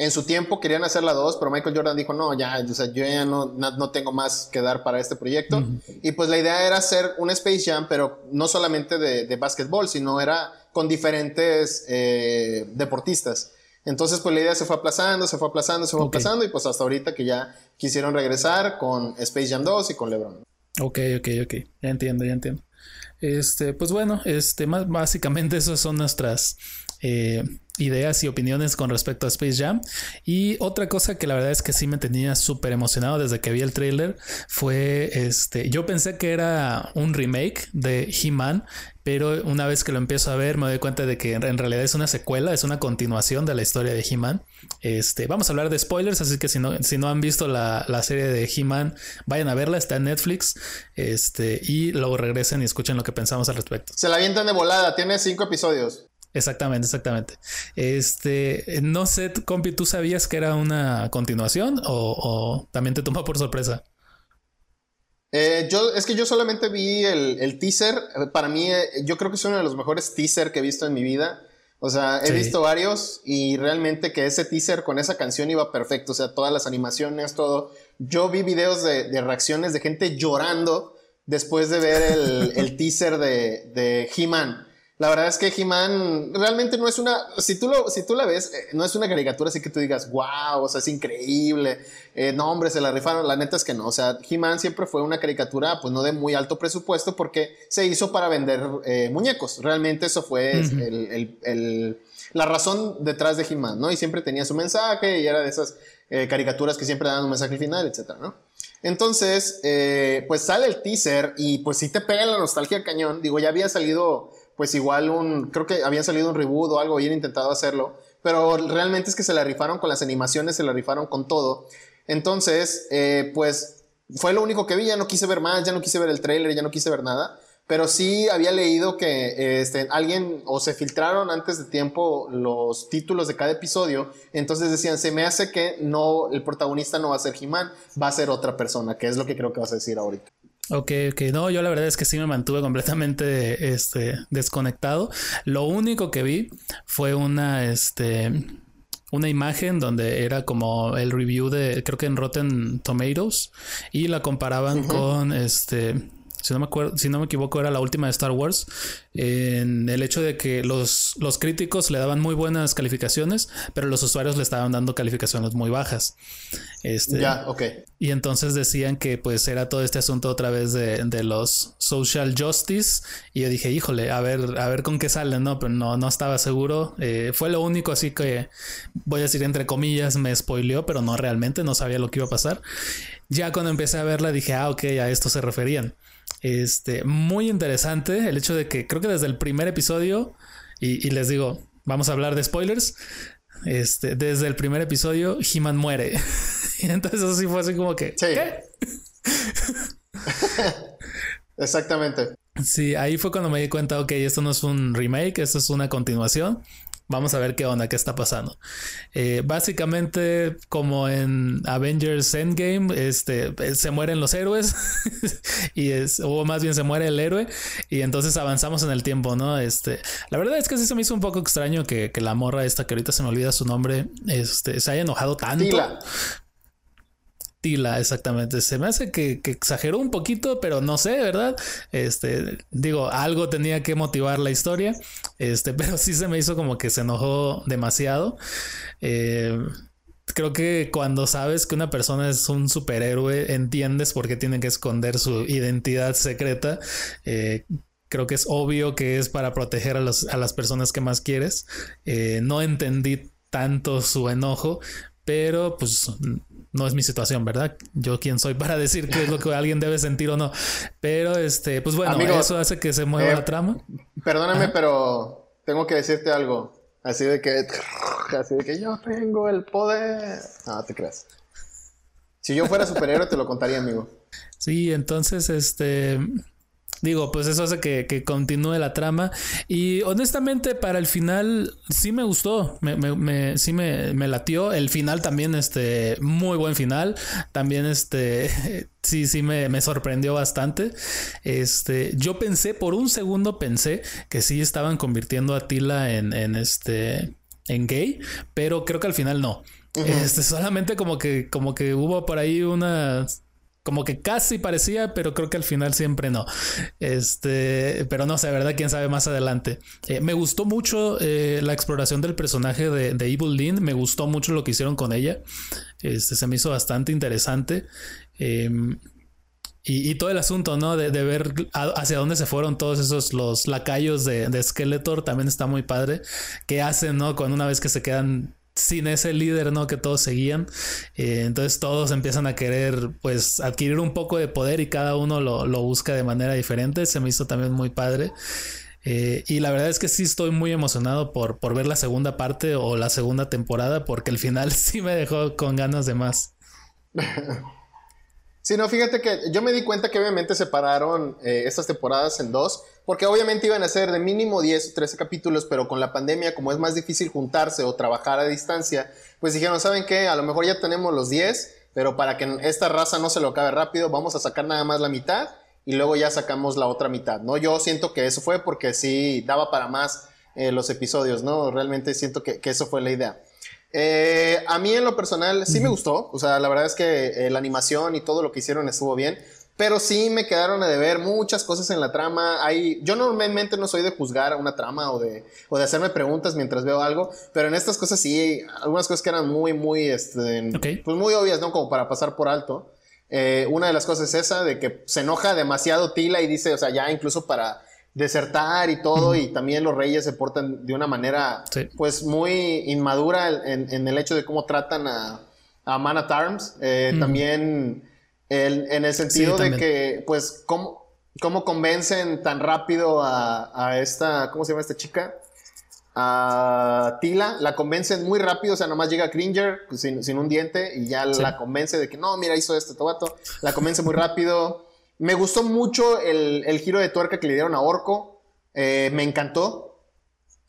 en su tiempo querían hacer la 2, pero Michael Jordan dijo, no, ya, o sea, yo ya no, no, tengo más que dar para este proyecto. Y pues la idea era hacer un Space Jam, pero no solamente de, de básquetbol, sino era con diferentes eh, deportistas. Entonces, pues la idea se fue aplazando, se fue aplazando, se fue aplazando, y pues hasta ahorita que ya quisieron regresar con Space Jam 2 y con LeBron. Ok, ok, ok. Ya entiendo, ya entiendo. Este, pues bueno, este, más básicamente esas son nuestras eh, ideas y opiniones con respecto a Space Jam. Y otra cosa que la verdad es que sí me tenía súper emocionado desde que vi el trailer fue este. Yo pensé que era un remake de He-Man, pero una vez que lo empiezo a ver me doy cuenta de que en realidad es una secuela, es una continuación de la historia de He-Man. Este, vamos a hablar de spoilers, así que si no, si no han visto la, la serie de He-Man, vayan a verla, está en Netflix. Este, y luego regresen y escuchen lo que pensamos al respecto. Se la avientan de volada, tiene cinco episodios. Exactamente, exactamente. Este, no sé, compi, ¿tú sabías que era una continuación o, también te tomó por sorpresa? Eh, yo, es que yo solamente vi el, teaser. Para mí, eh, yo creo que es uno de los mejores teaser que he visto en mi vida. O sea, he visto varios y realmente que ese teaser con esa canción iba perfecto. O sea, todas las animaciones, todo. Yo vi videos de, reacciones de gente llorando después de ver el, teaser de, de He-Man. La verdad es que He-Man realmente no es una, si tú, lo, si tú la ves, eh, no es una caricatura así que tú digas, wow, o sea, es increíble, eh, no, hombre, se la rifaron, la neta es que no, o sea, He-Man siempre fue una caricatura, pues no de muy alto presupuesto porque se hizo para vender eh, muñecos, realmente eso fue el, el, la razón detrás de He-Man, ¿no? Y siempre tenía su mensaje y era de esas caricaturas que siempre daban un mensaje al final, etcétera, ¿no? Entonces, pues sale el teaser y pues sí te pega la nostalgia cañón, digo, ya había salido pues igual un, creo que habían salido un reboot o algo, habían intentado hacerlo, pero realmente es que se la rifaron con las animaciones, se la rifaron con todo. Entonces, eh, pues fue lo único que vi, ya no quise ver más, ya no quise ver el trailer, ya no quise ver nada, pero sí había leído que este, alguien o se filtraron antes de tiempo los títulos de cada episodio, entonces decían, se me hace que no, el protagonista no va a ser He-Man, va a ser otra persona, que es lo que creo que vas a decir ahorita. Ok, ok. No, yo la verdad es que sí me mantuve completamente este, desconectado. Lo único que vi fue una, este, una imagen donde era como el review de, creo que en Rotten Tomatoes, y la comparaban con este si no me acuerdo, si no me equivoco, era la última de Star Wars, en el hecho de que los, los críticos le daban muy buenas calificaciones, pero los usuarios le estaban dando calificaciones muy bajas. Este, ya, ok. Y entonces decían que pues era todo este asunto otra vez de, de, los social justice. Y yo dije, híjole, a ver, a ver con qué salen, ¿no? Pero no, no estaba seguro. Eh, fue lo único así que voy a decir entre comillas, me spoileó, pero no realmente, no sabía lo que iba a pasar. Ya cuando empecé a verla dije, ah, ok, a esto se referían. Este, muy interesante el hecho de que creo que desde el primer episodio, y, les digo, vamos a hablar de spoilers. Este, desde el primer episodio, He-Man muere. y entonces así fue así como que. ¿Qué? Exactamente. Sí, ahí fue cuando me di cuenta, ok, esto no es un remake, esto es una continuación. Vamos a ver qué onda, qué está pasando. Eh, básicamente, como en Avengers Endgame, este, se mueren los héroes y es, o más bien se muere el héroe y entonces avanzamos en el tiempo, ¿no? Este, la verdad es que sí se me hizo un poco extraño que, la morra esta, que ahorita se me olvida su nombre, este, se haya enojado tanto. Exactamente. Se me hace que, exageró un poquito, pero no sé, ¿verdad? Este, digo, algo tenía que motivar la historia. Este, pero sí se me hizo como que se enojó demasiado. Eh, creo que cuando sabes que una persona es un superhéroe, entiendes por qué tiene que esconder su identidad secreta. Eh, creo que es obvio que es para proteger a, a las personas que más quieres. Eh, no entendí tanto su enojo, pero pues no es mi situación, ¿verdad? Yo quién soy para decir qué es lo que alguien debe sentir o no. Pero este, pues bueno, eso hace que se mueva la trama. Perdóname, pero tengo que decirte algo. Así de que así de que yo tengo el poder. No, te creas. Si yo fuera superhéroe te lo contaría, amigo. Sí, entonces este Digo, pues eso hace que, continúe la trama. Y honestamente, para el final sí me gustó. Me, me, sí me, me, latió. El final también, este, muy buen final. También, este, sí, sí me, sorprendió bastante. Este, yo pensé, por un segundo pensé que sí estaban convirtiendo a Tila en, en este, en gay, pero creo que al final no. Este, solamente como que, como que hubo por ahí una como que casi parecía, pero creo que al final siempre no. Este, pero no sé, ¿verdad? Quién sabe más adelante. Eh, me gustó mucho eh, la exploración del personaje de, Evil Lynn. Me gustó mucho lo que hicieron con ella. Este, se me hizo bastante interesante. Em, y, todo el asunto, ¿no? De, ver hacia dónde se fueron todos esos, los lacayos de, de Skeletor, también está muy padre. ¿Qué hacen, no? Con una vez que se quedan sin ese líder, ¿no? Que todos seguían. Eh, entonces todos empiezan a querer, pues, adquirir un poco de poder y cada uno lo, busca de manera diferente. Se me hizo también muy padre. Eh, y la verdad es que sí estoy muy emocionado por, por ver la segunda parte o la segunda temporada porque el final sí me dejó con ganas de más. Sí, no, fíjate que yo me di cuenta que obviamente separaron eh, estas temporadas en dos, porque obviamente iban a ser de mínimo 10 o 13 capítulos, pero con la pandemia, como es más difícil juntarse o trabajar a distancia, pues dijeron, ¿saben qué? A lo mejor ya tenemos los 10, pero para que esta raza no se lo acabe rápido, vamos a sacar nada más la mitad y luego ya sacamos la otra mitad, ¿no? Yo siento que eso fue porque sí daba para más eh, los episodios, ¿no? Realmente siento que, que eso fue la idea. Eh, a mí en lo personal sí me gustó, o sea, la verdad es que eh, la animación y todo lo que hicieron estuvo bien, pero sí me quedaron a deber muchas cosas en la trama. Hay, yo normalmente no soy de juzgar una trama o de, o de hacerme preguntas mientras veo algo, pero en estas cosas sí, algunas cosas que eran muy, muy, este, pues muy obvias, ¿no? Como para pasar por alto. Eh, una de las cosas es esa, de que se enoja demasiado Tila y dice, o sea, ya incluso para desertar y todo, y también los reyes se portan de una manera, pues, muy inmadura en, el hecho de cómo tratan a, a Man at Arms. Eh, también en el sentido de que, pues, cómo, cómo convencen tan rápido a, esta, ¿cómo se llama esta chica? A Tila, la convencen muy rápido, o sea, nomás llega Cringer pues, sin, un diente y ya la convence de que no, mira, hizo este tobato, la convence muy rápido. Me gustó mucho el, giro de tuerca que le dieron a Orco. Eh, me encantó.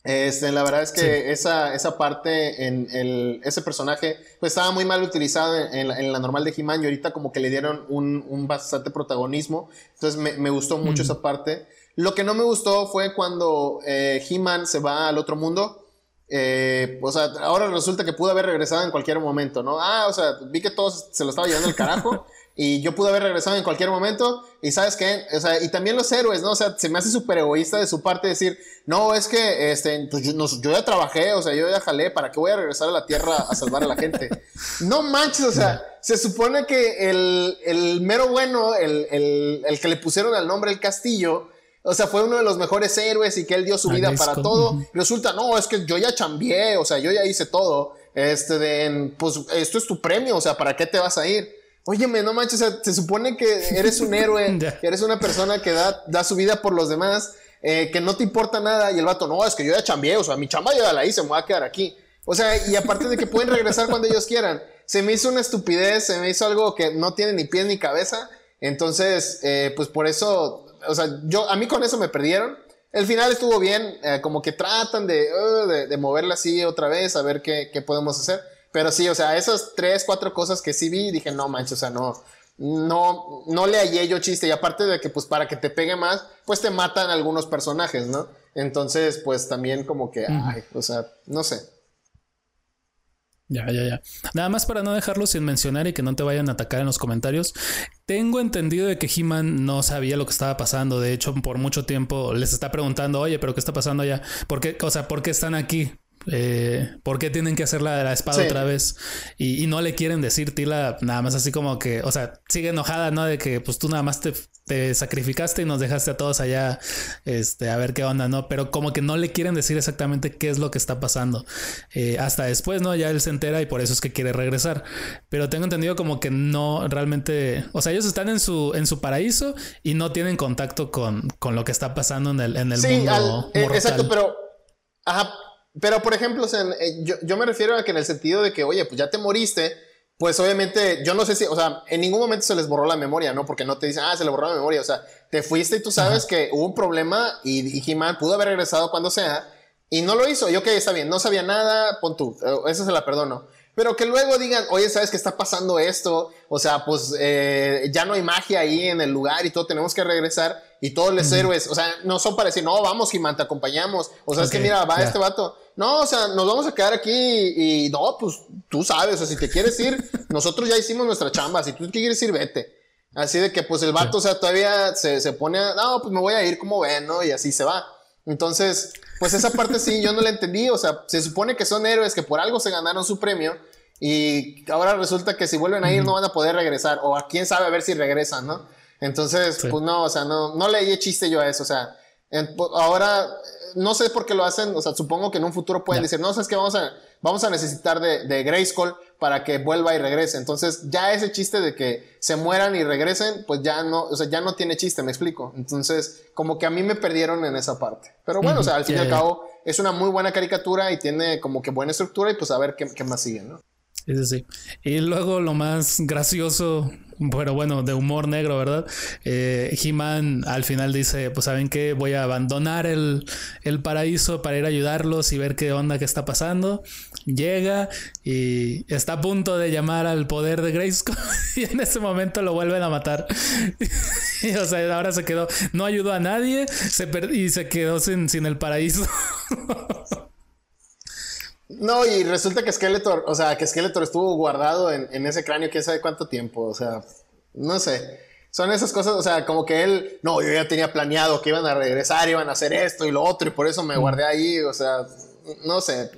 Este, la verdad es que esa, esa parte en el, ese personaje pues estaba muy mal utilizado en, la, normal de He-Man y ahorita como que le dieron un, bastante protagonismo. Entonces me, gustó mucho esa parte. Lo que no me gustó fue cuando eh, He-Man se va al otro mundo. Eh, o sea, ahora resulta que pudo haber regresado en cualquier momento, ¿no? Ah, o sea, vi que todos se lo estaba llevando el carajo. Y yo pude haber regresado en cualquier momento. Y sabes qué? O sea, y también los héroes, ¿no? O sea, se me hace súper egoísta de su parte decir, no, es que este, pues yo, ya trabajé, o sea, yo ya jalé, ¿para qué voy a regresar a la Tierra a salvar a la gente? no manches, o sea, se supone que el, el mero bueno, el, el, el, que le pusieron el nombre el castillo, o sea, fue uno de los mejores héroes y que él dio su vida para todo. Resulta, no, es que yo ya chambié, o sea, yo ya hice todo. Este, de, pues esto es tu premio, o sea, ¿para qué te vas a ir? Óyeme, no manches, se supone que eres un héroe, que eres una persona que da, da su vida por los demás, eh, que no te importa nada, y el vato, no, es que yo ya chambié, o sea, mi chamba ya la hice, me voy a quedar aquí. O sea, y aparte de que pueden regresar cuando ellos quieran, se me hizo una estupidez, se me hizo algo que no tiene ni pies ni cabeza, entonces, eh, pues por eso, o sea, yo, a mí con eso me perdieron. El final estuvo bien, eh, como que tratan de, uh, de, de, moverla así otra vez, a ver qué, qué podemos hacer. Pero sí, o sea, esas tres, cuatro cosas que sí vi, dije, no manches, o sea, no, no, no le hallé yo chiste. Y aparte de que, pues, para que te pegue más, pues te matan algunos personajes, ¿no? Entonces, pues también como que, ay, o sea, no sé. Ya, ya, ya. Nada más para no dejarlo sin mencionar y que no te vayan a atacar en los comentarios. Tengo entendido de que He-Man no sabía lo que estaba pasando. De hecho, por mucho tiempo les está preguntando, oye, pero ¿qué está pasando allá? ¿Por qué, o sea, ¿por qué están aquí? Eh, ¿Por qué tienen que hacer la, la espada otra vez? Y, no le quieren decir Tila nada más así como que, o sea, sigue enojada, ¿no? De que pues tú nada más te, sacrificaste y nos dejaste a todos allá este, a ver qué onda, ¿no? Pero como que no le quieren decir exactamente qué es lo que está pasando. Eh, hasta después, ¿no? Ya él se entera y por eso es que quiere regresar. Pero tengo entendido como que no realmente, o sea, ellos están en su, en su paraíso y no tienen contacto con, con lo que está pasando en el, en el sí, mundo. Eh, exacto, pero... Ajá, pero, por ejemplo, eh, yo, yo, me refiero a que en el sentido de que, oye, pues ya te moriste, pues obviamente, yo no sé si, o sea, en ningún momento se les borró la memoria, ¿no? Porque no te dicen, ah, se le borró la memoria, o sea, te fuiste y tú sabes que hubo un problema y, y He-Man pudo haber regresado cuando sea y no lo hizo. Yo, ok, está bien, no sabía nada, pon tú, eh, eso se la perdono. Pero que luego digan, oye, ¿sabes qué está pasando esto? O sea, pues eh, ya no hay magia ahí en el lugar y todo, tenemos que regresar. Y todos los héroes, o sea, no son para decir, no, vamos, He-Man, te acompañamos. O sea, es que mira, va este vato. No, o sea, nos vamos a quedar aquí y, no, pues tú sabes, o sea, si te quieres ir, nosotros ya hicimos nuestra chamba, si tú quieres ir, vete. Así de que pues el vato, o sea, todavía se, se pone, a, no, pues me voy a ir como ven, ¿no? Y así se va. Entonces, pues esa parte sí, yo no la entendí, o sea, se supone que son héroes que por algo se ganaron su premio y ahora resulta que si vuelven a ir no van a poder regresar, o a quién sabe a ver si regresan, ¿no? Entonces, pues no, o sea, no, no leí chiste yo a eso, o sea, ahora no sé por qué lo hacen, o sea, supongo que en un futuro pueden decir, no, sabes que vamos a, vamos a necesitar de, de Grayskull para que vuelva y regrese. Entonces, ya ese chiste de que se mueran y regresen, pues ya no, o sea, ya no tiene chiste, me explico. Entonces, como que a mí me perdieron en esa parte. Pero bueno, o sea, al fin y al cabo, es una muy buena caricatura y tiene como que buena estructura y pues a ver qué, qué más sigue, ¿no? Sí, sí, Y luego lo más gracioso, pero bueno, de humor negro, ¿verdad? Eh, He-Man al final dice, pues saben que voy a abandonar el, paraíso para ir a ayudarlos y ver qué onda que está pasando. Llega y está a punto de llamar al poder de Grayskull y en ese momento lo vuelven a matar. o sea, ahora se quedó, no ayudó a nadie se y se quedó sin, sin el paraíso. No, y resulta que Skeletor, o sea, que Skeletor estuvo guardado en, ese cráneo, quién sabe cuánto tiempo, o sea, no sé. Son esas cosas, o sea, como que él, no, yo ya tenía planeado que iban a regresar, iban a hacer esto y lo otro, y por eso me guardé ahí, o sea, no sé,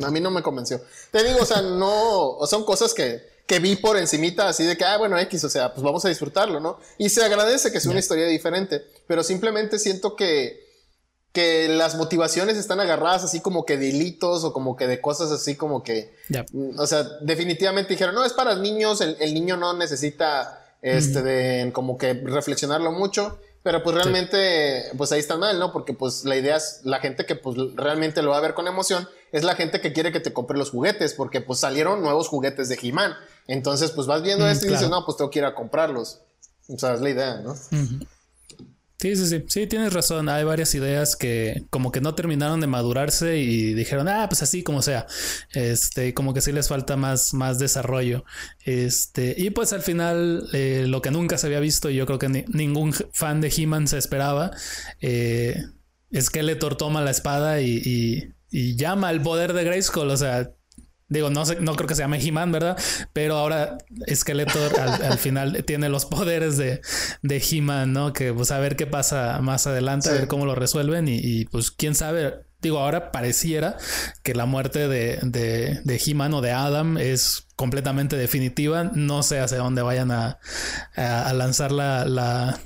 a mí no me convenció. Te digo, o sea, no, son cosas que, que vi por encimita, así de que, ah, bueno, X, o sea, pues vamos a disfrutarlo, ¿no? Y se agradece que sea una historia diferente, pero simplemente siento que que las motivaciones están agarradas así como que de delitos o como que de cosas así como que, o sea, definitivamente dijeron, no, es para niños, el, niño no necesita, este, de como que reflexionarlo mucho, pero pues realmente, pues ahí está mal, ¿no? Porque pues la idea es, la gente que pues realmente lo va a ver con emoción, es la gente que quiere que te compre los juguetes, porque pues salieron nuevos juguetes de He-Man. Entonces, pues vas viendo esto y dices, no, pues tengo que ir a comprarlos. O sea, es la idea, ¿no? Sí, sí, sí. Sí, tienes razón. Hay varias ideas que como que no terminaron de madurarse y dijeron, ah, pues así como sea. Este, como que sí les falta más, más desarrollo. Este, y pues al final, eh, lo que nunca se había visto, y yo creo que ningún fan de He-Man se esperaba, eh, Skeletor toma la espada y, llama al poder de Grayskull. O sea, Digo, no sé, no creo que se llame He-Man, ¿verdad? Pero ahora Skeletor al, final tiene los poderes de, de He-Man, ¿no? Que pues a ver qué pasa más adelante, a ver cómo lo resuelven y, pues quién sabe. Digo, ahora pareciera que la muerte de, de, de He-Man o de Adam es completamente definitiva. No sé hacia dónde vayan a, a lanzar la, la,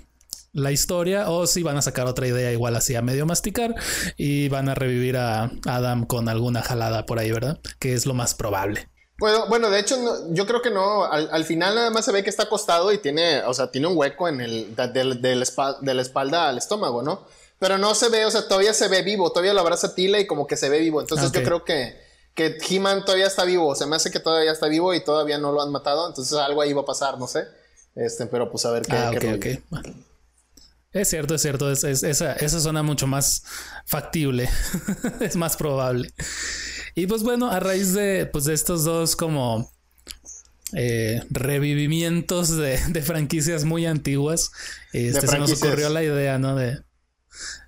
la historia o si van a sacar otra idea igual así a medio masticar y van a revivir a Adam con alguna jalada por ahí, ¿verdad? Que es lo más probable. Bueno, bueno, de hecho, yo creo que no. Al, final nada más se ve que está acostado y tiene, o sea, tiene un hueco en el de, la espalda al estómago, ¿no? Pero no se ve, o sea, todavía se ve vivo, todavía lo abraza Tila y como que se ve vivo. Entonces yo creo que, que He-Man todavía está vivo. Se me hace que todavía está vivo y todavía no lo han matado. Entonces algo ahí va a pasar, no sé. Este, pero pues a ver qué. Ah, ok, es cierto, es cierto. esa, esa suena mucho más factible. es más probable. Y pues bueno, a raíz de, pues de estos dos como eh, revivimientos de, franquicias muy antiguas, este, se nos ocurrió la idea, ¿no? De,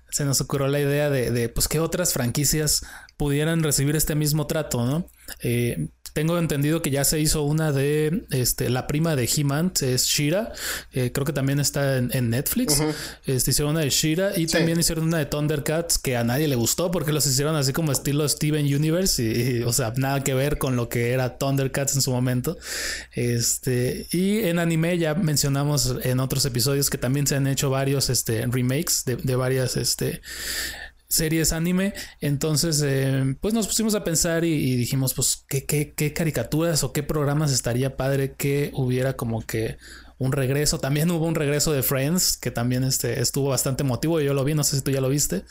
se nos ocurrió la idea de, de, pues, que otras franquicias pudieran recibir este mismo trato, ¿no? Eh, tengo entendido que ya se hizo una de este, la prima de He-Man, es Shira. Eh, creo que también está en, Netflix. este, hicieron una de Shira y también hicieron una de Thundercats que a nadie le gustó porque los hicieron así como estilo Steven Universe. Y, o sea, nada que ver con lo que era Thundercats en su momento. Este, y en anime ya mencionamos en otros episodios que también se han hecho varios este, remakes de, de varias. Este, series anime. Entonces, eh, pues nos pusimos a pensar y, dijimos, pues, ¿qué, ¿qué, caricaturas o qué programas estaría padre que hubiera como que un regreso. También hubo un regreso de Friends, que también este, estuvo bastante emotivo. Yo lo vi, no sé si tú ya lo viste.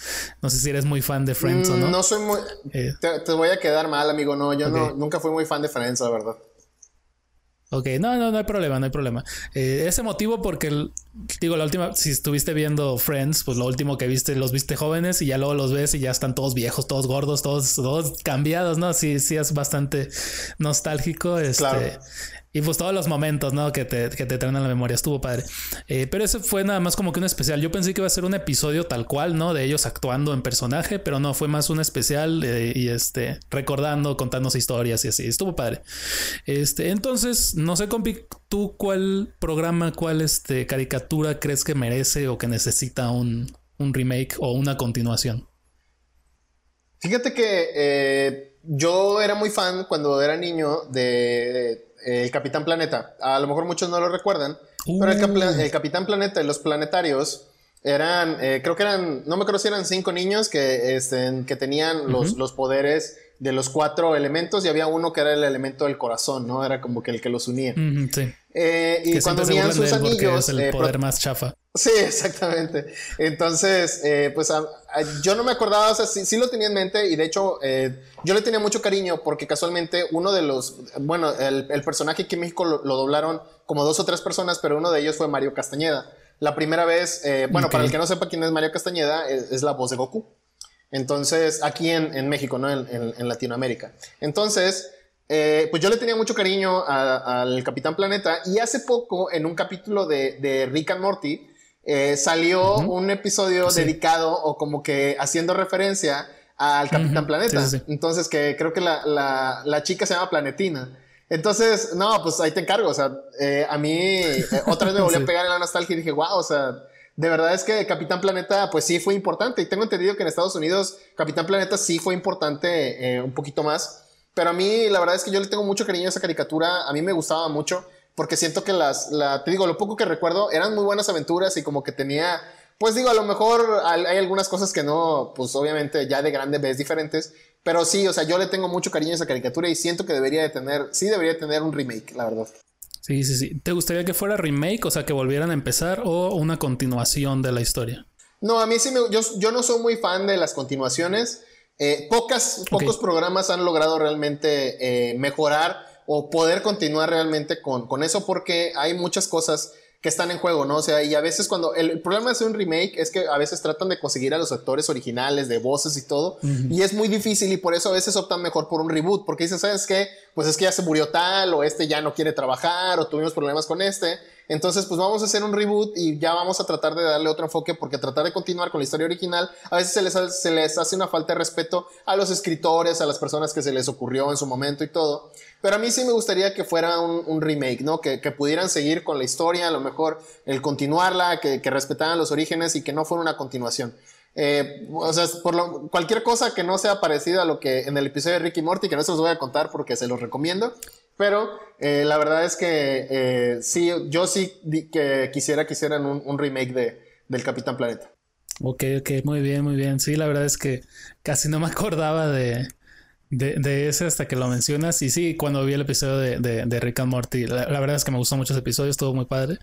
No sé si eres muy fan de Friends o no. No soy muy... Eh. Te, voy a quedar mal, amigo. No, yo no, nunca fui muy fan de Friends, la verdad. Ok, no, no, no hay problema, no hay problema. Eh, ese motivo porque, digo, la última, si estuviste viendo Friends, pues lo último que viste, los viste jóvenes y ya luego los ves y ya están todos viejos, todos gordos, todos, todos cambiados, ¿no? Sí, sí es bastante nostálgico. Este, claro. Y pues todos los momentos, ¿no? Que te, que te traen a la memoria. Estuvo padre. Eh, pero ese fue nada más como que un especial. Yo pensé que iba a ser un episodio tal cual, ¿no? De ellos actuando en personaje, pero no, fue más un especial eh, y este, recordando, contándonos historias y así. Estuvo padre. Este, entonces, no sé, compi, tú cuál programa, cuál este, caricatura crees que merece o que necesita un, remake o una continuación. Fíjate que eh, yo era muy fan cuando era niño de el Capitán Planeta. A lo mejor muchos no lo recuerdan, pero el, Capitán Planeta y los planetarios eran, eh, creo que eran, no me acuerdo si eran cinco niños que, este, que tenían los, los poderes de los cuatro elementos y había uno que era el elemento del corazón, ¿no? Era como que el que los unía. sí. Eh, y cuando unían sus anillos. Es el eh, poder más chafa. Sí, exactamente. Entonces, eh, pues yo no me acordaba, o sea, sí, lo tenía en mente y de hecho yo le tenía mucho cariño porque casualmente uno de los, bueno, el, personaje que en México lo, doblaron como dos o tres personas, pero uno de ellos fue Mario Castañeda. La primera vez, bueno, para el que no sepa quién es Mario Castañeda, es, la voz de Goku. Entonces, aquí en, México, ¿no? en Latinoamérica. Entonces, eh, pues yo le tenía mucho cariño al Capitán Planeta y hace poco en un capítulo de, Rick and Morty eh, salió un episodio dedicado o como que haciendo referencia al Capitán Planeta. Entonces que creo que la, chica se llama Planetina. Entonces, no, pues ahí te encargo. O sea, eh, a mí otra vez me volvió a pegar en la nostalgia y dije, wow, o sea, de verdad es que Capitán Planeta, pues sí fue importante. Y tengo entendido que en Estados Unidos Capitán Planeta sí fue importante un poquito más. Pero a mí, la verdad es que yo le tengo mucho cariño a esa caricatura. A mí me gustaba mucho porque siento que las, la, te digo, lo poco que recuerdo eran muy buenas aventuras y como que tenía, pues digo, a lo mejor hay algunas cosas que no, pues obviamente ya de grande ves diferentes. Pero sí, o sea, yo le tengo mucho cariño a esa caricatura y siento que debería de tener, sí debería de tener un remake, la verdad. Sí, sí, sí. ¿Te gustaría que fuera remake, o sea, que volvieran a empezar o una continuación de la historia? No, a mí sí me, yo, yo no soy muy fan de las continuaciones. Eh, pocas, pocos programas han logrado realmente eh, mejorar o poder continuar realmente con, con eso porque hay muchas cosas que están en juego, ¿no? O sea, y a veces cuando el, problema de hacer un remake es que a veces tratan de conseguir a los actores originales, de voces y todo, y es muy difícil y por eso a veces optan mejor por un reboot, porque dicen, ¿sabes qué? Pues es que ya se murió tal, o este ya no quiere trabajar, o tuvimos problemas con este, entonces, pues vamos a hacer un reboot y ya vamos a tratar de darle otro enfoque porque tratar de continuar con la historia original, a veces se les, se les hace una falta de respeto a los escritores, a las personas que se les ocurrió en su momento y todo. Pero a mí sí me gustaría que fuera un, remake, ¿no? Que, pudieran seguir con la historia, a lo mejor el continuarla, que, respetaran los orígenes y que no fuera una continuación. Eh, o sea, cualquier cosa que no sea parecida a lo que en el episodio de Ricky Morty, que no se los voy a contar porque se los recomiendo, pero eh, la verdad es que eh, sí, yo sí que quisiera que hicieran un, remake de, del Capitán Planeta. Ok, ok, muy bien, muy bien. Sí, la verdad es que casi no me acordaba de, de, ese hasta que lo mencionas. Y sí, cuando vi el episodio de, de, Rick and Morty, la, verdad es que me gustó mucho ese episodio, estuvo muy padre.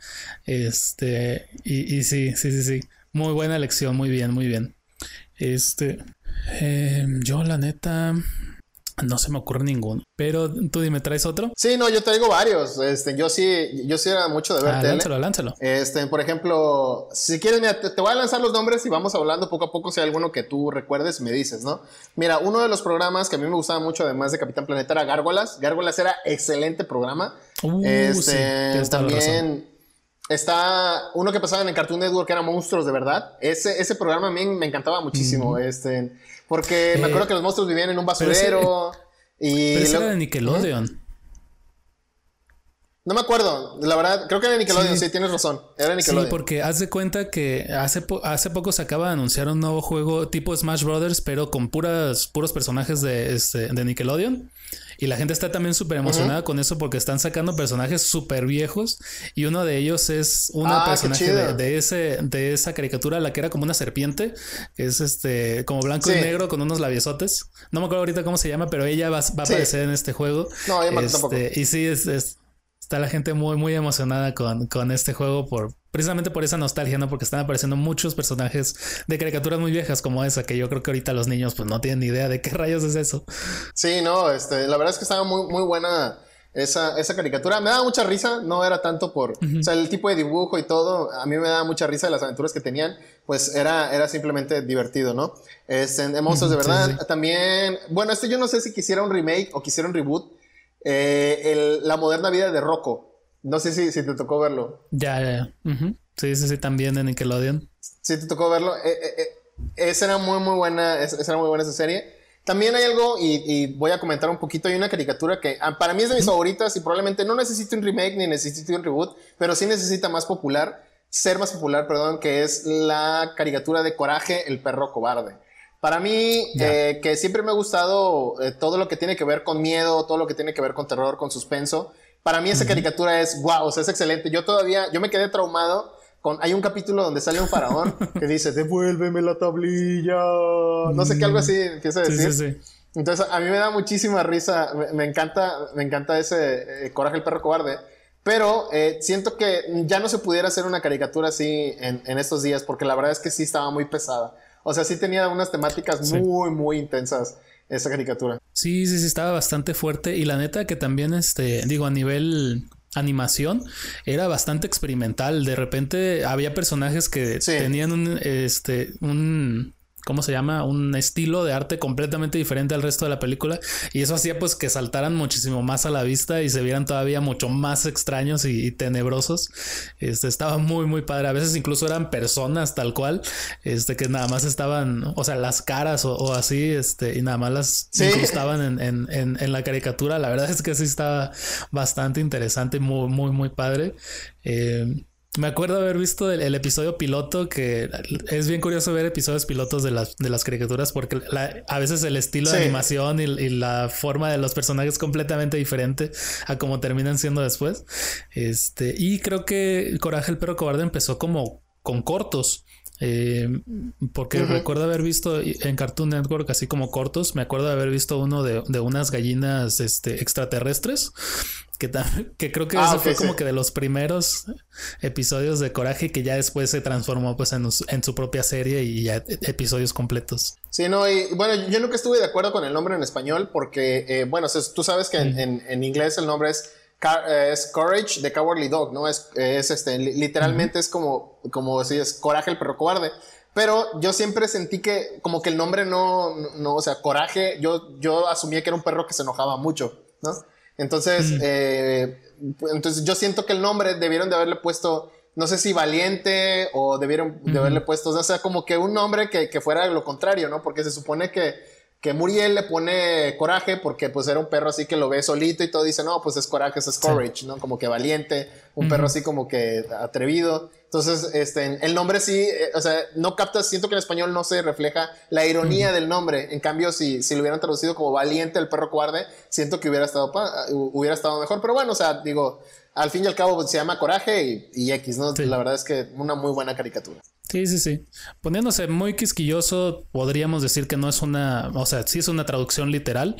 Este, y, y sí, sí, sí, sí. Muy buena elección, muy bien, muy bien. Este, eh, yo la neta, no se me ocurre ninguno. Pero tú dime, ¿traes otro? Sí, no, yo traigo varios. Este, yo sí, yo sí era mucho de ver ah, Lánzalo, lánzalo. Este, por ejemplo, si quieres, mira, te, voy a lanzar los nombres y vamos hablando poco a poco. Si hay alguno que tú recuerdes, me dices, ¿no? Mira, uno de los programas que a mí me gustaba mucho, además de Capitán Planeta, era Gárgolas. Gárgolas era excelente programa. Uh, este, también está uno que pasaba en el Cartoon Network que era Monstruos de verdad. Ese, ese programa a mí me encantaba muchísimo. Este, porque me acuerdo eh, que los monstruos vivían en un basurero. Y Pero era de Nickelodeon. No me acuerdo, la verdad, creo que era Nickelodeon, sí, tienes razón, era Nickelodeon. Sí, porque haz de cuenta que hace, hace poco se acaba de anunciar un nuevo juego tipo Smash Brothers, pero con puras, puros personajes de, este, de Nickelodeon. Y la gente está también súper emocionada con eso porque están sacando personajes súper viejos. Y uno de ellos es un ah, personaje de, ese, de esa caricatura, la que era como una serpiente, que es este, como blanco y negro con unos labiosotes. No me acuerdo ahorita cómo se llama, pero ella va, a aparecer en este juego. No, ella tampoco. Este, y sí, es está la gente muy, muy emocionada con, con, este juego por precisamente por esa nostalgia, ¿no? Porque están apareciendo muchos personajes de caricaturas muy viejas como esa, que yo creo que ahorita los niños pues no tienen ni idea de qué rayos es eso. Sí, no, este, la verdad es que estaba muy, muy buena esa, esa caricatura. Me daba mucha risa, no era tanto por, o sea, el tipo de dibujo y todo, a mí me daba mucha risa de las aventuras que tenían, pues era, era simplemente divertido, ¿no? Este, de monstruos de verdad, también, bueno, este yo no sé si quisiera un remake o quisiera un reboot, eh, la moderna vida de Rocco. No sé si, si te tocó verlo. Ya, ya. Sí, sí, sí, también de Nickelodeon. Sí, te tocó verlo. Eh, eh, esa era muy, muy buena. Esa era muy buena esa serie. También hay algo, y, voy a comentar un poquito, hay una caricatura que ah, para mí es de mis favoritas y probablemente no necesita un remake ni necesita un reboot, pero sí necesita más popular, ser más popular, perdón, que es la caricatura de Coraje, el perro cobarde. Para mí, eh, que siempre me ha gustado eh, todo lo que tiene que ver con miedo, todo lo que tiene que ver con terror, con suspenso. Para mí esa caricatura es wow, o sea, es excelente. Yo todavía, yo me quedé traumado con, hay un capítulo donde sale un faraón que dice, devuélveme la tablilla. No sé qué, algo así empieza a decir. Sí, sí, sí. Entonces, a mí me da muchísima risa, me, encanta, me encanta ese eh, Coraje el perro cobarde. Pero siento que ya no se pudiera hacer una caricatura así en, en, estos días, porque la verdad es que sí estaba muy pesada. O sea, sí tenía unas temáticas muy, muy intensas esa caricatura. Sí, sí, sí, estaba bastante fuerte. Y la neta que también, este, digo, a nivel animación era bastante experimental. De repente había personajes que tenían un, este, un ¿cómo se llama? Un estilo de arte completamente diferente al resto de la película. Y eso hacía pues que saltaran muchísimo más a la vista y se vieran todavía mucho más extraños y, tenebrosos. Este estaba muy, muy padre. A veces incluso eran personas tal cual, este, que nada más estaban, o sea, las caras o, así, este, y nada más las incrustaban en, en, en, la caricatura. La verdad es que sí estaba bastante interesante y muy, muy, muy padre. Eh, me acuerdo haber visto el, episodio piloto, que es bien curioso ver episodios pilotos de las, de las caricaturas porque a veces el estilo de animación y, la forma de los personajes es completamente diferente a como terminan siendo después. Este, y creo que Coraje el perro cobarde empezó como con cortos. Eh, porque recuerdo haber visto en Cartoon Network así como cortos, me acuerdo de haber visto uno de, de unas gallinas este, extraterrestres que, creo que ah, fue como que de los primeros episodios de Coraje que ya después se transformó pues en, su propia serie y ya episodios completos. Sí, no, y bueno, yo nunca estuve de acuerdo con el nombre en español porque, eh, bueno, tú sabes que en, inglés el nombre es, eh, es Courage de Cowardly Dog, ¿no? Es, es este, literalmente es como, como si es Coraje el perro cobarde. Pero yo siempre sentí que como que el nombre no, no, o sea, Coraje, yo, yo asumía que era un perro que se enojaba mucho, ¿no? Entonces, eh, entonces yo siento que el nombre debieron de haberle puesto, no sé si valiente o debieron de haberle puesto, o sea, como que un nombre que, que fuera lo contrario, ¿no? Porque se supone que que Muriel le pone coraje porque pues era un perro así que lo ve solito y todo dice, no, pues es coraje, es courage, ¿no? Como que valiente, un perro así como que atrevido. Entonces, este, el nombre sí, eh, o sea, no captas, siento que en español no se refleja la ironía del nombre. En cambio, si, si lo hubieran traducido como valiente el perro cobarde, siento que hubiera estado, hubiera estado mejor. Pero bueno, o sea, digo, al fin y al cabo pues, se llama Coraje y, y X, ¿no? La verdad es que una muy buena caricatura. Sí, sí, sí. Poniéndose muy quisquilloso, podríamos decir que no es una, o sea, sí es una traducción literal,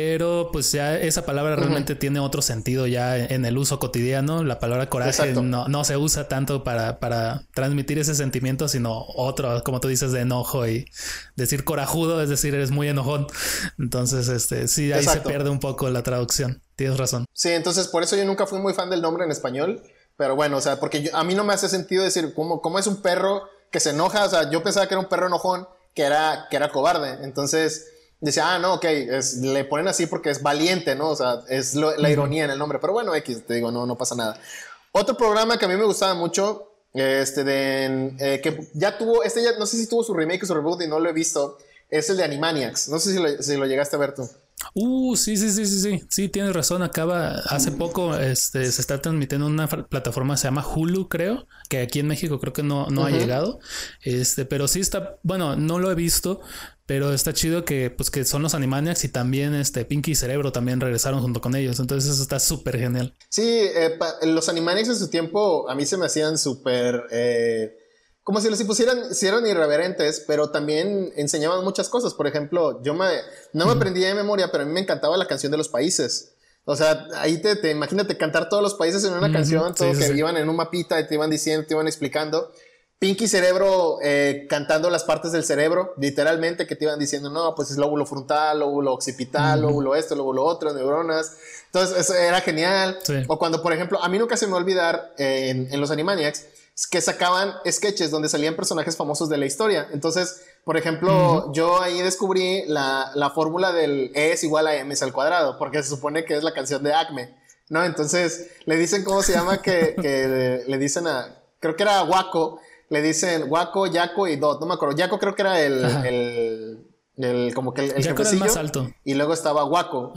pero pues ya esa palabra realmente tiene otro sentido ya en el uso cotidiano. La palabra coraje no, no, se usa tanto para, para transmitir ese sentimiento, sino otro, como tú dices, de enojo y decir corajudo, es decir, eres muy enojón. Entonces, este, sí, ahí se pierde un poco la traducción. Tienes razón. Sí, entonces por eso yo nunca fui muy fan del nombre en español. Pero bueno, o sea, porque a mí no me hace sentido decir cómo, cómo es un perro que se enoja. O sea, yo pensaba que era un perro enojón que era, que era cobarde. Entonces decía, ah, no, ok, le ponen así porque es valiente, ¿no? O sea, es la ironía en el nombre. Pero bueno, X, te digo, no, no pasa nada. Otro programa que a mí me gustaba mucho, este de, eh, que ya tuvo, este ya, no sé si tuvo su remake o su reboot y no lo he visto, es el de Animaniacs. No sé si lo, si lo llegaste a ver tú. Uh, sí, sí, sí, sí, sí, sí, tienes razón. Acaba, hace poco, este, se está transmitiendo en una plataforma se llama Hulu, creo, que aquí en México creo que no, no ha llegado. Este, pero sí está, bueno, no lo he visto, pero está chido que, pues, que son los Animaniacs y también este Pinky y Cerebro también regresaron junto con ellos. Entonces eso está súper genial. Sí, eh, los Animaniacs en su tiempo a mí se me hacían súper... Eh, como si los pusieran, si eran irreverentes, pero también enseñaban muchas cosas. Por ejemplo, yo me, no me aprendí de memoria, pero a mí me encantaba la canción de los países. O sea, ahí te, te imagínate cantar todos los países en una canción, todo que iban en un mapita y te iban diciendo, te iban explicando. Pinky Cerebro eh, cantando las partes del cerebro, literalmente, que te iban diciendo, no, pues es lóbulo frontal, lóbulo occipital, lóbulo esto, lóbulo otro, neuronas. Entonces, eso era genial. O cuando, por ejemplo, a mí nunca se me va a olvidar eh, en, en los Animaniacs, que sacaban sketches donde salían personajes famosos de la historia. Entonces, por ejemplo, yo ahí descubrí la, la fórmula del E es igual a MS al cuadrado, porque se supone que es la canción de Acme, ¿no? Entonces, le dicen, ¿cómo se llama? que, que le dicen a, creo que era Waco, le dicen Waco, Yaco y Dot, no me acuerdo. Yaco creo que era el, el, el, como que el, el, más alto. Y luego estaba Waco.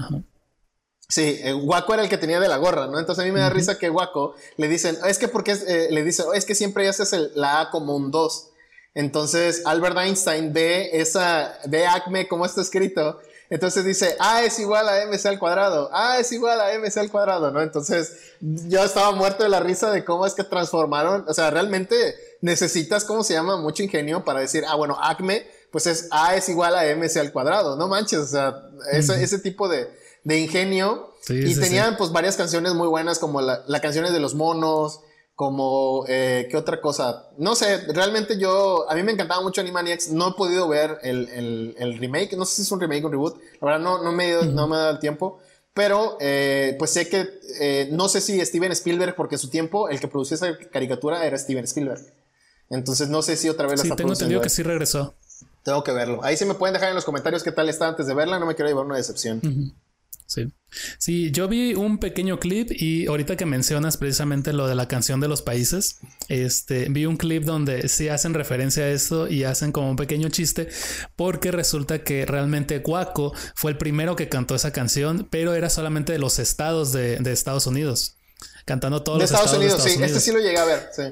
Sí, Waco era el que tenía de la gorra, ¿no? Entonces a mí me da risa que Waco le dicen, es que porque eh, le dicen, es que siempre haces el, la A como un 2. Entonces Albert Einstein ve esa, ve Acme como está escrito. Entonces dice, A es igual a MC al cuadrado, A es igual a MC al cuadrado, ¿no? Entonces yo estaba muerto de la risa de cómo es que transformaron, o sea, realmente necesitas, ¿cómo se llama? Mucho ingenio para decir, ah, bueno, Acme, pues es A es igual a MC al cuadrado, no manches, o sea, ese, ese tipo de, de ingenio. y tenían pues varias canciones muy buenas como la, la canciones de los monos, como eh, qué otra cosa. No sé, realmente yo, a mí me encantaba mucho Animaniacs, no he podido ver el, el, el remake, no sé si es un remake o un reboot, la verdad no, no, me, no me da el tiempo. Pero, eh, pues sé que, eh, no sé si Steven Spielberg, porque en su tiempo el que producía esa caricatura era Steven Spielberg. Entonces no sé si otra vez la sí, tengo entendido que sí regresó. Tengo que verlo. Ahí sí me pueden dejar en los comentarios qué tal está antes de verla, no me quiero llevar una decepción. Sí. Sí, yo vi un pequeño clip y ahorita que mencionas precisamente lo de la canción de los países, este, vi un clip donde sí hacen referencia a esto y hacen como un pequeño chiste porque resulta que realmente Guaco fue el primero que cantó esa canción, pero era solamente de los estados de, Estados Unidos, cantando todos los Estados estados Unidos. sí, este sí lo llegué a ver, sí.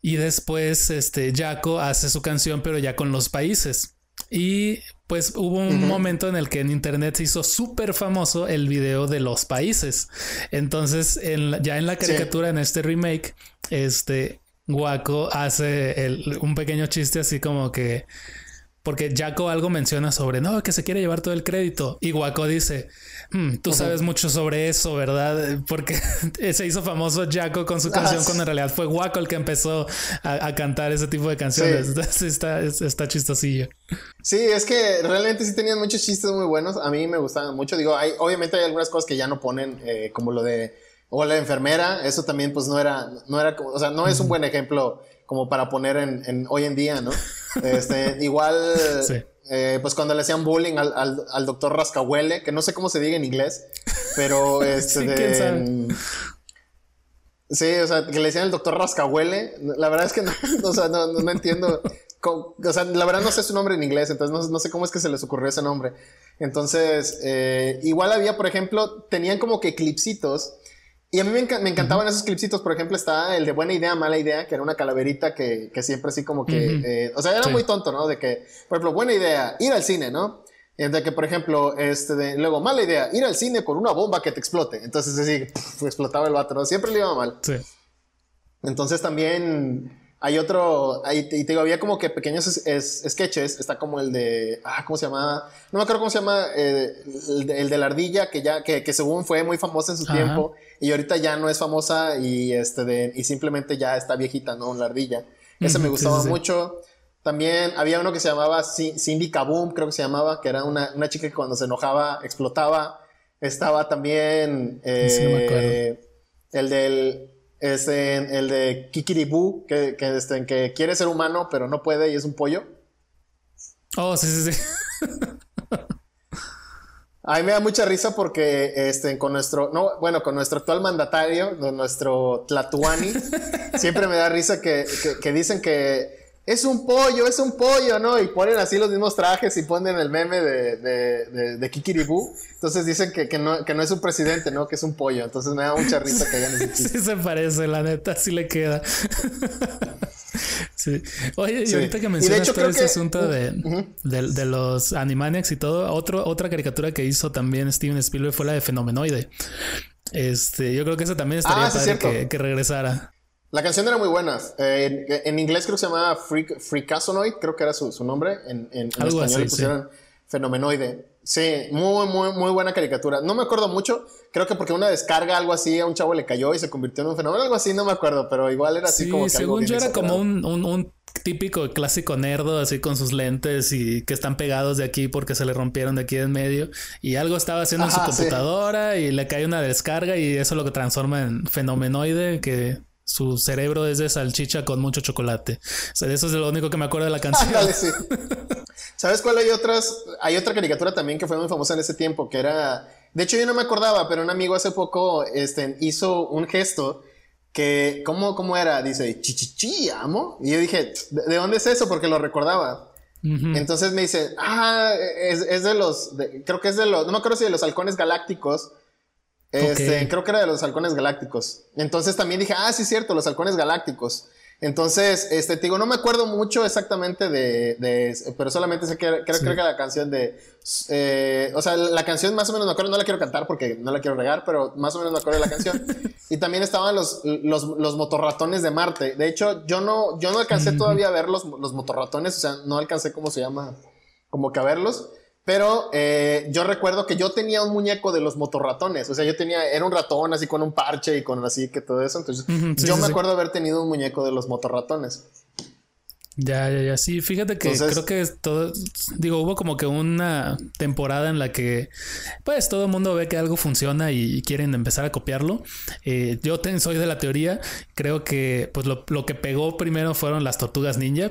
Y después, este, Jaco hace su canción, pero ya con los países. Y pues hubo un momento en el que en internet se hizo súper famoso el video de los países. Entonces, ya en la caricatura, en este remake, este Guaco hace un pequeño chiste así como que porque Jaco algo menciona sobre no, que se quiere llevar todo el crédito. Y Waco dice: hmm, Tú sabes mucho sobre eso, ¿verdad? Porque se hizo famoso Jaco con su canción, cuando en realidad fue Waco el que empezó a, cantar ese tipo de canciones. está, está chistosillo. Sí, es que realmente sí tenían muchos chistes muy buenos. A mí me gustaban mucho. Digo, hay, obviamente hay algunas cosas que ya no ponen, eh, como lo de. O la enfermera, eso también, pues no era, no era, o sea, no es un buen ejemplo como para poner en, hoy en día, ¿no? Este, igual, eh, pues cuando le hacían bullying al, al, doctor Rascahuele, que no sé cómo se diga en inglés, pero este, sí, o sea, que le decían el doctor Rascahuele, la verdad es que no, o sea, no, no, entiendo, o sea, la verdad no sé su nombre en inglés, entonces no, no sé cómo es que se les ocurrió ese nombre. Entonces, eh, igual había, por ejemplo, tenían como que clipsitos y a mí me, encantaban esos clipsitos. Por ejemplo, está el de Buena Idea, Mala Idea, que era una calaverita que, que siempre así como que... Eh, o sea, era muy tonto, ¿no? De que, por ejemplo, buena idea, ir al cine, ¿no? De que, por ejemplo, este de, luego, mala idea, ir al cine con una bomba que te explote. Entonces, así, explotaba el vato, ¿no? Siempre le iba mal. Sí. Entonces también hay otro, y te digo, había como que pequeños sketches, está como el de, ah, ¿cómo se llama? No me acuerdo cómo se llama, eh, el, de, la ardilla, que ya, que, que según fue muy famosa en su tiempo, y ahorita ya no es famosa y, este de, y simplemente ya está viejita, ¿no? La ardilla. Ese me gustaba mucho. También había uno que se llamaba Cindy Kaboom, creo que se llamaba, que era una, una chica que cuando se enojaba explotaba. Estaba también eh, el del es el de Kikiribu, que, que, este, que quiere ser humano, pero no puede y es un pollo. Oh, sí, sí, sí. A mí me da mucha risa porque este, con nuestro, no, bueno, con nuestro actual mandatario, nuestro Tlatuani, siempre me da risa que, que, dicen que es un pollo, es un pollo, ¿no? Y ponen así los mismos trajes y ponen el meme de, de, de, Kikiribú. Entonces dicen que, que, no, que no es un presidente, ¿no? Que es un pollo. Entonces me da mucha risa que hayan ese Sí se parece, la neta, sí le queda. sí. Oye, y ahorita que mencionas todo ese asunto de, de, los Animaniacs y todo, otro, otra caricatura que hizo también Steven Spielberg fue la de Fenomenoide. Este, yo creo que esa también estaría ah, padre que, que regresara. La canción era muy buena. Eh, en, inglés creo que se llamaba Freakazonoid, creo que era su, nombre. En, español le pusieron Fenomenoide. Sí, muy, muy, muy buena caricatura. No me acuerdo mucho. Creo que porque una descarga, algo así, a un chavo le cayó y se convirtió en un fenómeno. Algo así, no me acuerdo, pero igual era así como que. Según yo era como un, típico clásico nerdo, así con sus lentes y que están pegados de aquí porque se le rompieron de aquí en medio. Y algo estaba haciendo en su computadora y le cae una descarga y eso lo que transforma en fenomenoide que su cerebro es de salchicha con mucho chocolate. O sea, eso es lo único que me acuerdo de la canción. ¿Sabes cuál hay otras? Hay otra caricatura también que fue muy famosa en ese tiempo, que era... De hecho, yo no me acordaba, pero un amigo hace poco este, hizo un gesto que... ¿Cómo, cómo era? Dice, chichichi, amo. Y yo dije, ¿de dónde es eso? Porque lo recordaba. Entonces me dice, ah, es, de los... creo que es de los... No me acuerdo si de los halcones galácticos este, Creo que era de los halcones galácticos. Entonces también dije, ah, sí, es cierto, los halcones galácticos. Entonces, este, te digo, no me acuerdo mucho exactamente de, de pero solamente sé que creo, creo que la canción de, eh, o sea, la canción más o menos me acuerdo, no la quiero cantar porque no la quiero regar, pero más o menos me acuerdo de la canción. y también estaban los, los, los, motorratones de Marte. De hecho, yo no, yo no alcancé todavía a ver los, los motorratones, o sea, no alcancé, ¿cómo se llama? Como que a verlos. Pero eh, yo recuerdo que yo tenía un muñeco de los motorratones. O sea, yo tenía, era un ratón así con un parche y con así que todo eso. Entonces, yo me acuerdo haber tenido un muñeco de los motorratones. Ya, ya, ya. Sí, fíjate que creo que todo. Digo, hubo como que una temporada en la que, pues, todo el mundo ve que algo funciona y, quieren empezar a copiarlo. Eh, yo soy de la teoría. Creo que, pues, lo, lo que pegó primero fueron las tortugas ninja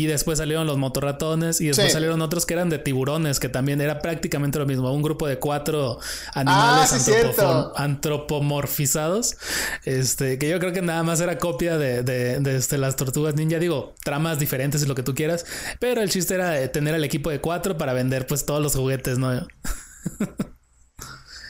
y después salieron los motorratones y después salieron otros que eran de tiburones, que también era prácticamente lo mismo. Un grupo de cuatro animales ah, antropomorfizados. Este, que yo creo que nada más era copia de, de, este, las tortugas ninja. Digo, tramas diferentes y lo que tú quieras. Pero el chiste era tener el equipo de cuatro para vender pues todos los juguetes, ¿no?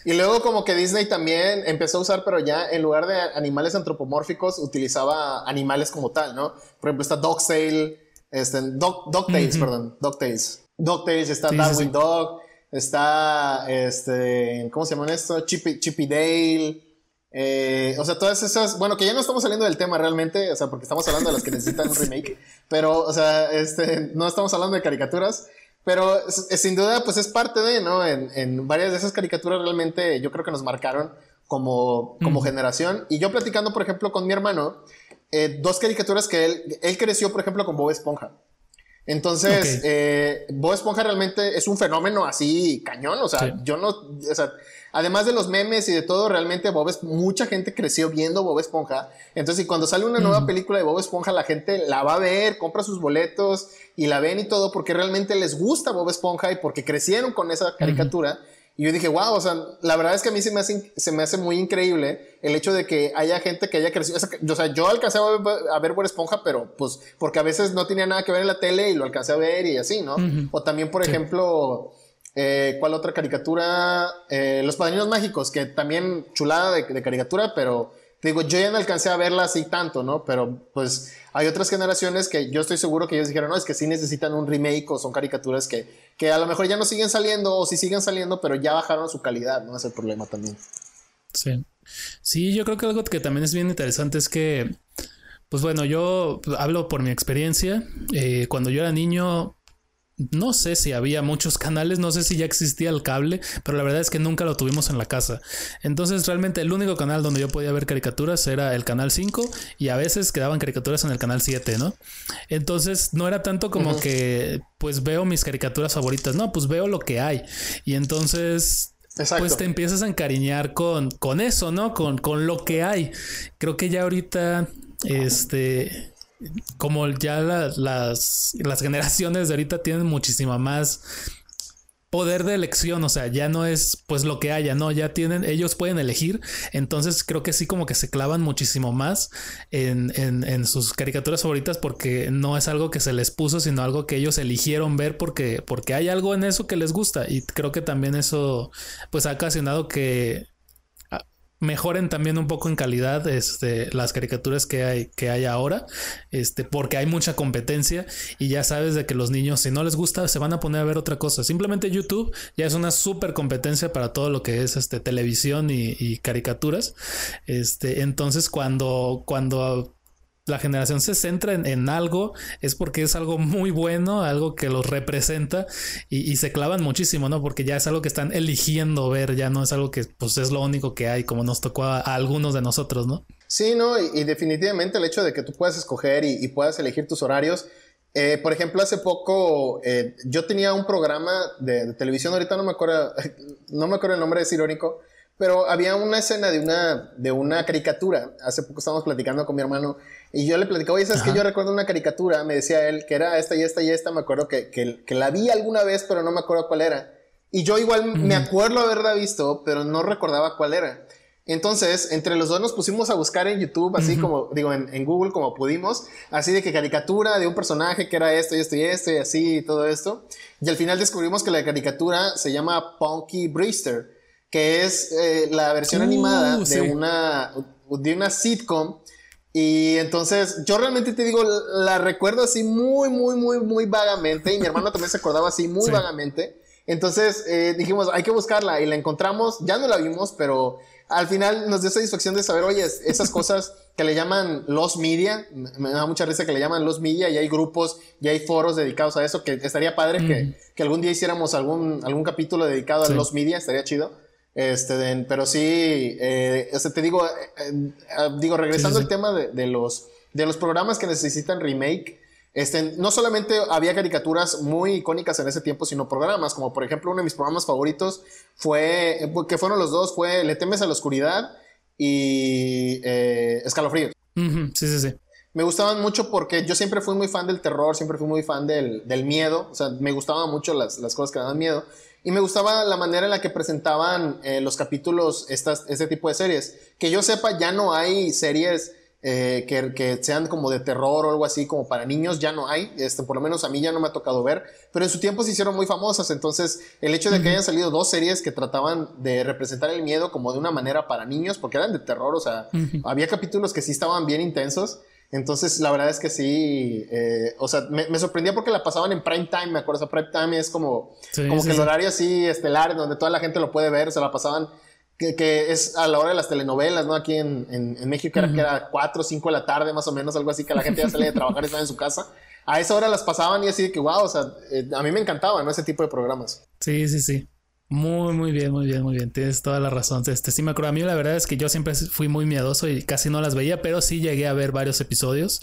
Y luego como que Disney también empezó a usar, pero ya en lugar de animales antropomórficos, utilizaba animales como tal, ¿no? Por ejemplo, está Dogtail, este, Dog, Dogtails, perdón. Dogtails. Dogtails, está Darwin Dog, está, este, ¿cómo se llaman esto? Chippy, Chippy Dale. Eh, o sea, todas esas, bueno, que ya no estamos saliendo del tema realmente, o sea, porque estamos hablando de las que necesitan un remake, pero, o sea, este, no estamos hablando de caricaturas, pero sin duda, pues es parte de, ¿no? En, en, varias de esas caricaturas realmente yo creo que nos marcaron como, como generación. Y yo platicando, por ejemplo, con mi hermano, eh, dos caricaturas que él, él creció, por ejemplo, con Bob Esponja. Entonces, eh, Bob Esponja realmente es un fenómeno así cañón. O sea, yo no, o sea, además de los memes y de todo, realmente Bob es, mucha gente creció viendo Bob Esponja. Entonces, y cuando sale una nueva película de Bob Esponja, la gente la va a ver, compra sus boletos y la ven y todo porque realmente les gusta Bob Esponja y porque crecieron con esa caricatura. Y yo dije, wow, o sea, la verdad es que a mí se me hace, se me hace muy increíble el hecho de que haya gente que haya crecido. O sea, yo alcancé a ver, a Esponja, pero pues porque a veces no tenía nada que ver en la tele y lo alcancé a ver y así, ¿no? O también, por ejemplo, eh, ¿cuál otra caricatura? Eh, Los Padrinos Mágicos, que también chulada de caricatura, pero digo, yo ya no alcancé a verla así tanto, ¿no? Pero pues hay otras generaciones que yo estoy seguro que ellos dijeron, no, es que sí necesitan un remake o son caricaturas que, que a lo mejor ya no siguen saliendo o sí siguen saliendo, pero ya bajaron su calidad, ¿no? Es el problema también. Sí. Sí, yo creo que algo que también es bien interesante es que, pues bueno, yo hablo por mi experiencia. Eh, cuando yo era niño, no sé si había muchos canales, no sé si ya existía el cable, pero la verdad es que nunca lo tuvimos en la casa. Entonces realmente el único canal donde yo podía ver caricaturas era el canal 5 y a veces quedaban caricaturas en el canal 7, ¿no? Entonces no era tanto como que pues veo mis caricaturas favoritas, no, pues veo lo que hay. Y entonces pues te empiezas a encariñar con, con eso, ¿no? Con, con lo que hay. Creo que ya ahorita, este, como ya las, las generaciones de ahorita tienen muchísima más poder de elección, o sea, ya no es pues lo que haya, no, ya tienen, ellos pueden elegir, entonces creo que sí como que se clavan muchísimo más en, en, en, sus caricaturas favoritas porque no es algo que se les puso, sino algo que ellos eligieron ver porque, porque hay algo en eso que les gusta y creo que también eso pues ha ocasionado que mejoren también un poco en calidad este, las caricaturas que hay, que hay ahora, este, porque hay mucha competencia y ya sabes de que los niños, si no les gusta, se van a poner a ver otra cosa. Simplemente YouTube ya es una súper competencia para todo lo que es este, televisión y, y caricaturas. Este, entonces, cuando, cuando la generación se centra en, algo, es porque es algo muy bueno, algo que los representa y, se clavan muchísimo, ¿no? Porque ya es algo que están eligiendo ver, ya no es algo que pues es lo único que hay, como nos tocó a, algunos de nosotros, ¿no? Sí, no, y, definitivamente el hecho de que tú puedas escoger y, puedas elegir tus horarios. Eh, por ejemplo, hace poco eh, yo tenía un programa de, de, televisión, ahorita no me acuerdo, no me acuerdo el nombre, es irónico, pero había una escena de una, de una caricatura. Hace poco estábamos platicando con mi hermano y yo le platicaba, oye, ¿sabes que Yo recuerdo una caricatura, me decía él, que era esta y esta y esta. Me acuerdo que, que, que la vi alguna vez, pero no me acuerdo cuál era. Y yo igual me acuerdo haberla visto, pero no recordaba cuál era. Entonces, entre los dos nos pusimos a buscar en YouTube, así como, digo, en, en, Google como pudimos, así de que caricatura de un personaje que era esto y esto y esto y así y todo esto. Y al final descubrimos que la caricatura se llama Punky Brewster que es eh, la versión animada uh, de, una, de una sitcom. Y entonces yo realmente te digo, la recuerdo así muy, muy, muy, muy vagamente. Y mi hermano también se acordaba así muy vagamente. Entonces eh, dijimos, hay que buscarla y la encontramos. Ya no la vimos, pero al final nos dio satisfacción de saber, oye, esas cosas que le llaman los media, me da mucha risa que le llaman los media y hay grupos y hay foros dedicados a eso, que estaría padre que, que, algún día hiciéramos algún, algún capítulo dedicado a los media, estaría chido. Este, pero sí, eh, te digo, eh, eh, digo, regresando al tema de, los, de los programas que necesitan remake, este, no solamente había caricaturas muy icónicas en ese tiempo, sino programas, como por ejemplo uno de mis programas favoritos fue, que fueron los dos, fue Le temes a la oscuridad y Escalofrío. sí, sí, sí. Me gustaban mucho porque yo siempre fui muy fan del terror, siempre fui muy fan del, del miedo, o sea, me gustaban mucho las, las cosas que daban miedo. Y me gustaba la manera en la que presentaban eh, los capítulos, estas, este tipo de series. Que yo sepa, ya no hay series eh, que, que, sean como de terror o algo así, como para niños, ya no hay. Este, por lo menos a mí ya no me ha tocado ver. Pero en su tiempo se hicieron muy famosas. Entonces, el hecho de que hayan salido dos series que trataban de representar el miedo como de una manera para niños, porque eran de terror, o sea, había capítulos que sí estaban bien intensos. Entonces, la verdad es que sí, eh, o sea, me, sorprendía porque la pasaban en prime time, me acuerdo, o sea, prime time es como, como que el horario así estelar, donde toda la gente lo puede ver, se la pasaban, que, que es a la hora de las telenovelas, ¿no? Aquí en, en, México era que era 4 o 5 de la tarde, más o menos, algo así, que la gente ya salía de trabajar y estaba en su casa. A esa hora las pasaban y así de que, wow, o sea, eh, a mí me encantaba, ¿no? Ese tipo de programas. Sí, sí, sí. Muy, muy bien, muy bien, muy bien. Tienes toda la razón. Este sí me acuerdo. A mí la verdad es que yo siempre fui muy miedoso y casi no las veía, pero sí llegué a ver varios episodios.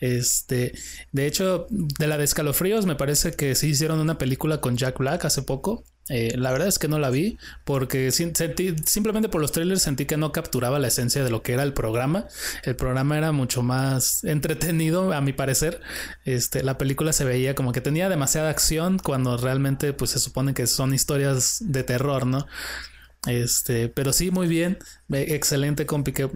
Este, de hecho, de la de escalofríos, me parece que sí hicieron una película con Jack Black hace poco. Eh, la verdad es que no la vi porque simplemente por los trailers sentí que no capturaba la esencia de lo que era el programa. El programa era mucho más entretenido, a mi parecer. Este, la película se veía como que tenía demasiada acción cuando realmente pues se supone que son historias de terror, ¿no? Este, pero sí, muy bien. Excelente, compi. Qué,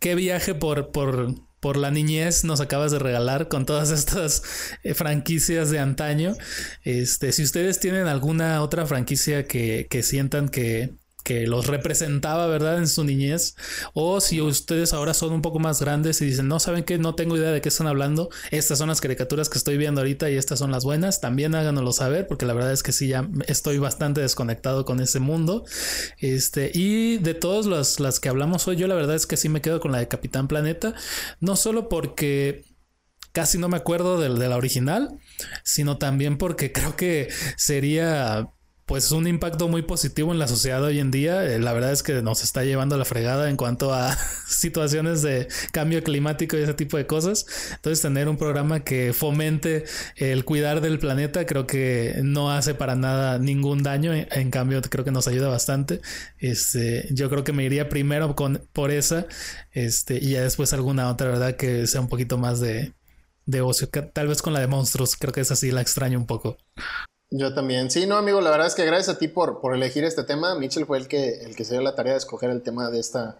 qué viaje por, por, por la niñez nos acabas de regalar con todas estas eh, franquicias de antaño. Este, si ustedes tienen alguna otra franquicia que, que sientan que, que los representaba, ¿verdad? En su niñez. O si ustedes ahora son un poco más grandes y dicen, no saben que no tengo idea de qué están hablando, estas son las caricaturas que estoy viendo ahorita y estas son las buenas, también háganoslo saber, porque la verdad es que sí, ya estoy bastante desconectado con ese mundo. Este, y de todas las, las que hablamos hoy, yo la verdad es que sí me quedo con la de Capitán Planeta, no solo porque casi no me acuerdo de, la original, sino también porque creo que sería pues un impacto muy positivo en la sociedad hoy en día. Eh, la verdad es que nos está llevando la fregada en cuanto a situaciones de cambio climático y ese tipo de cosas. Entonces tener un programa que fomente el cuidar del planeta creo que no hace para nada ningún daño. En cambio creo que nos ayuda bastante. Este, yo creo que me iría primero con, por esa este, y ya después alguna otra, ¿verdad? Que sea un poquito más de, de ocio. Tal vez con la de monstruos. Creo que esa sí la extraño un poco. Yo también. Sí, no, amigo, la verdad es que gracias a ti por, por elegir este tema. Mitchell fue el que, el que se dio la tarea de escoger el tema de, esta,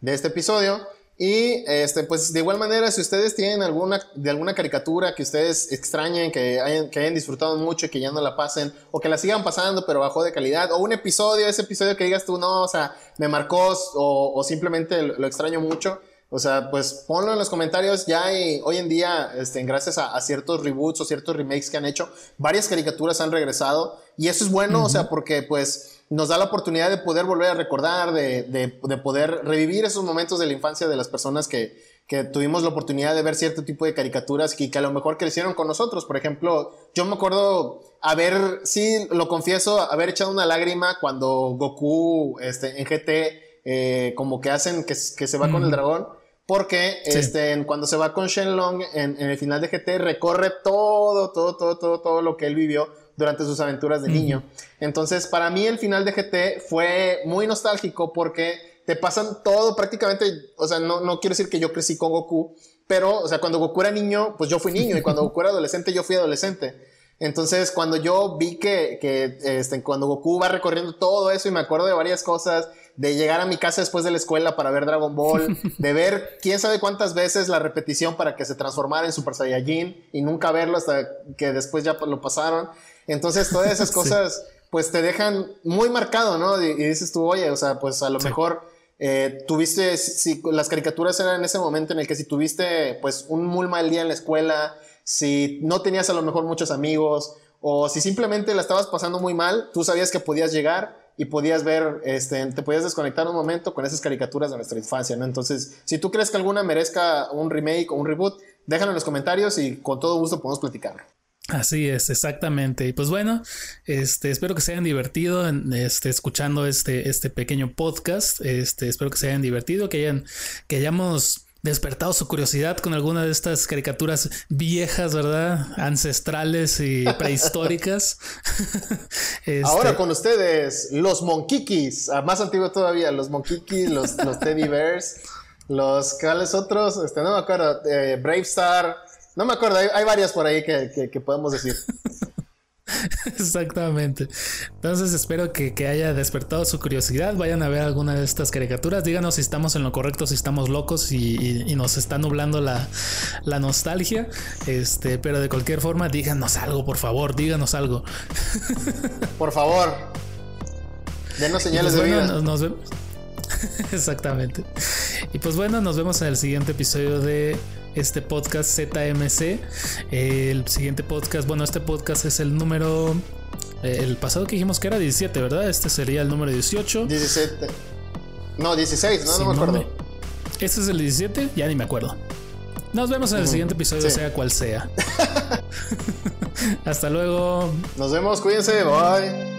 de este episodio. Y este, pues de igual manera, si ustedes tienen alguna, de alguna caricatura que ustedes extrañen, que hayan, que hayan disfrutado mucho y que ya no la pasen, o que la sigan pasando pero bajó de calidad, o un episodio, ese episodio que digas tú, no, o sea, me marcó o, o simplemente lo extraño mucho, o sea, pues ponlo en los comentarios. Ya hay, hoy en día, este, gracias a, ciertos reboots o ciertos remakes que han hecho, varias caricaturas han regresado. Y eso es bueno, o sea, porque pues nos da la oportunidad de poder volver a recordar, de, de, poder revivir esos momentos de la infancia de las personas que, que tuvimos la oportunidad de ver cierto tipo de caricaturas y que a lo mejor crecieron con nosotros. Por ejemplo, yo me acuerdo haber, sí, lo confieso, haber echado una lágrima cuando Goku este, en GT eh, como que hacen que, que se va con el dragón. Porque este, cuando se va con Shenlong en, en el final de GT recorre todo, todo, todo, todo, todo lo que él vivió durante sus aventuras de niño. Entonces, para mí el final de GT fue muy nostálgico porque te pasan todo prácticamente, o sea, no, no quiero decir que yo crecí con Goku, pero, o sea, cuando Goku era niño, pues yo fui niño y cuando Goku era adolescente, yo fui adolescente. Entonces, cuando yo vi que, que este, cuando Goku va recorriendo todo eso y me acuerdo de varias cosas de llegar a mi casa después de la escuela para ver Dragon Ball, de ver quién sabe cuántas veces la repetición para que se transformara en Super Saiyajin y nunca verlo hasta que después ya lo pasaron. Entonces, todas esas cosas, pues te dejan muy marcado, ¿no? Y, dices tú, oye, o sea, pues a lo mejor eh, tuviste, si, las caricaturas eran en ese momento en el que si tuviste, pues, un muy mal día en la escuela, si no tenías a lo mejor muchos amigos, o si simplemente la estabas pasando muy mal, tú sabías que podías llegar y podías ver, este, te podías desconectar un momento con esas caricaturas de nuestra infancia. Entonces, si tú crees que alguna merezca un remake o un reboot, déjalo en los comentarios y con todo gusto podemos platicarlo. Así es, exactamente. Y pues bueno, este, espero que se hayan divertido en, este, escuchando este, este pequeño podcast. Este, espero que se hayan divertido, que hayan, que hayamos despertado su curiosidad con alguna de estas caricaturas viejas, ¿verdad? Ancestrales y prehistóricas. este... Ahora con ustedes, los Monkikis, ah, más antiguo todavía, los Monkikis, los, los Teddy Bears, los ¿cuáles otros? Este, no me acuerdo, eh, Brave Star, no me acuerdo, hay, varias por ahí que, que podemos decir. Exactamente. Entonces espero que, haya despertado su curiosidad. Vayan a ver alguna de estas caricaturas. Díganos si estamos en lo correcto, si estamos locos y, nos está nublando la, nostalgia. Este, pero de cualquier forma, díganos algo, por favor, díganos algo. Por favor. Denos señales pues de vida. nos vemos. Exactamente. Y pues bueno, nos vemos en el siguiente episodio de este podcast ZMC. El siguiente podcast, bueno, este podcast es el número. Eh, el pasado que dijimos que era 17, ¿verdad? Este sería el número 18. 17. No, 16, no, no me acuerdo. ¿Este es el 17? Ya ni me acuerdo. Nos vemos en el siguiente episodio, sea cual sea. Hasta luego. Nos vemos, cuídense, bye.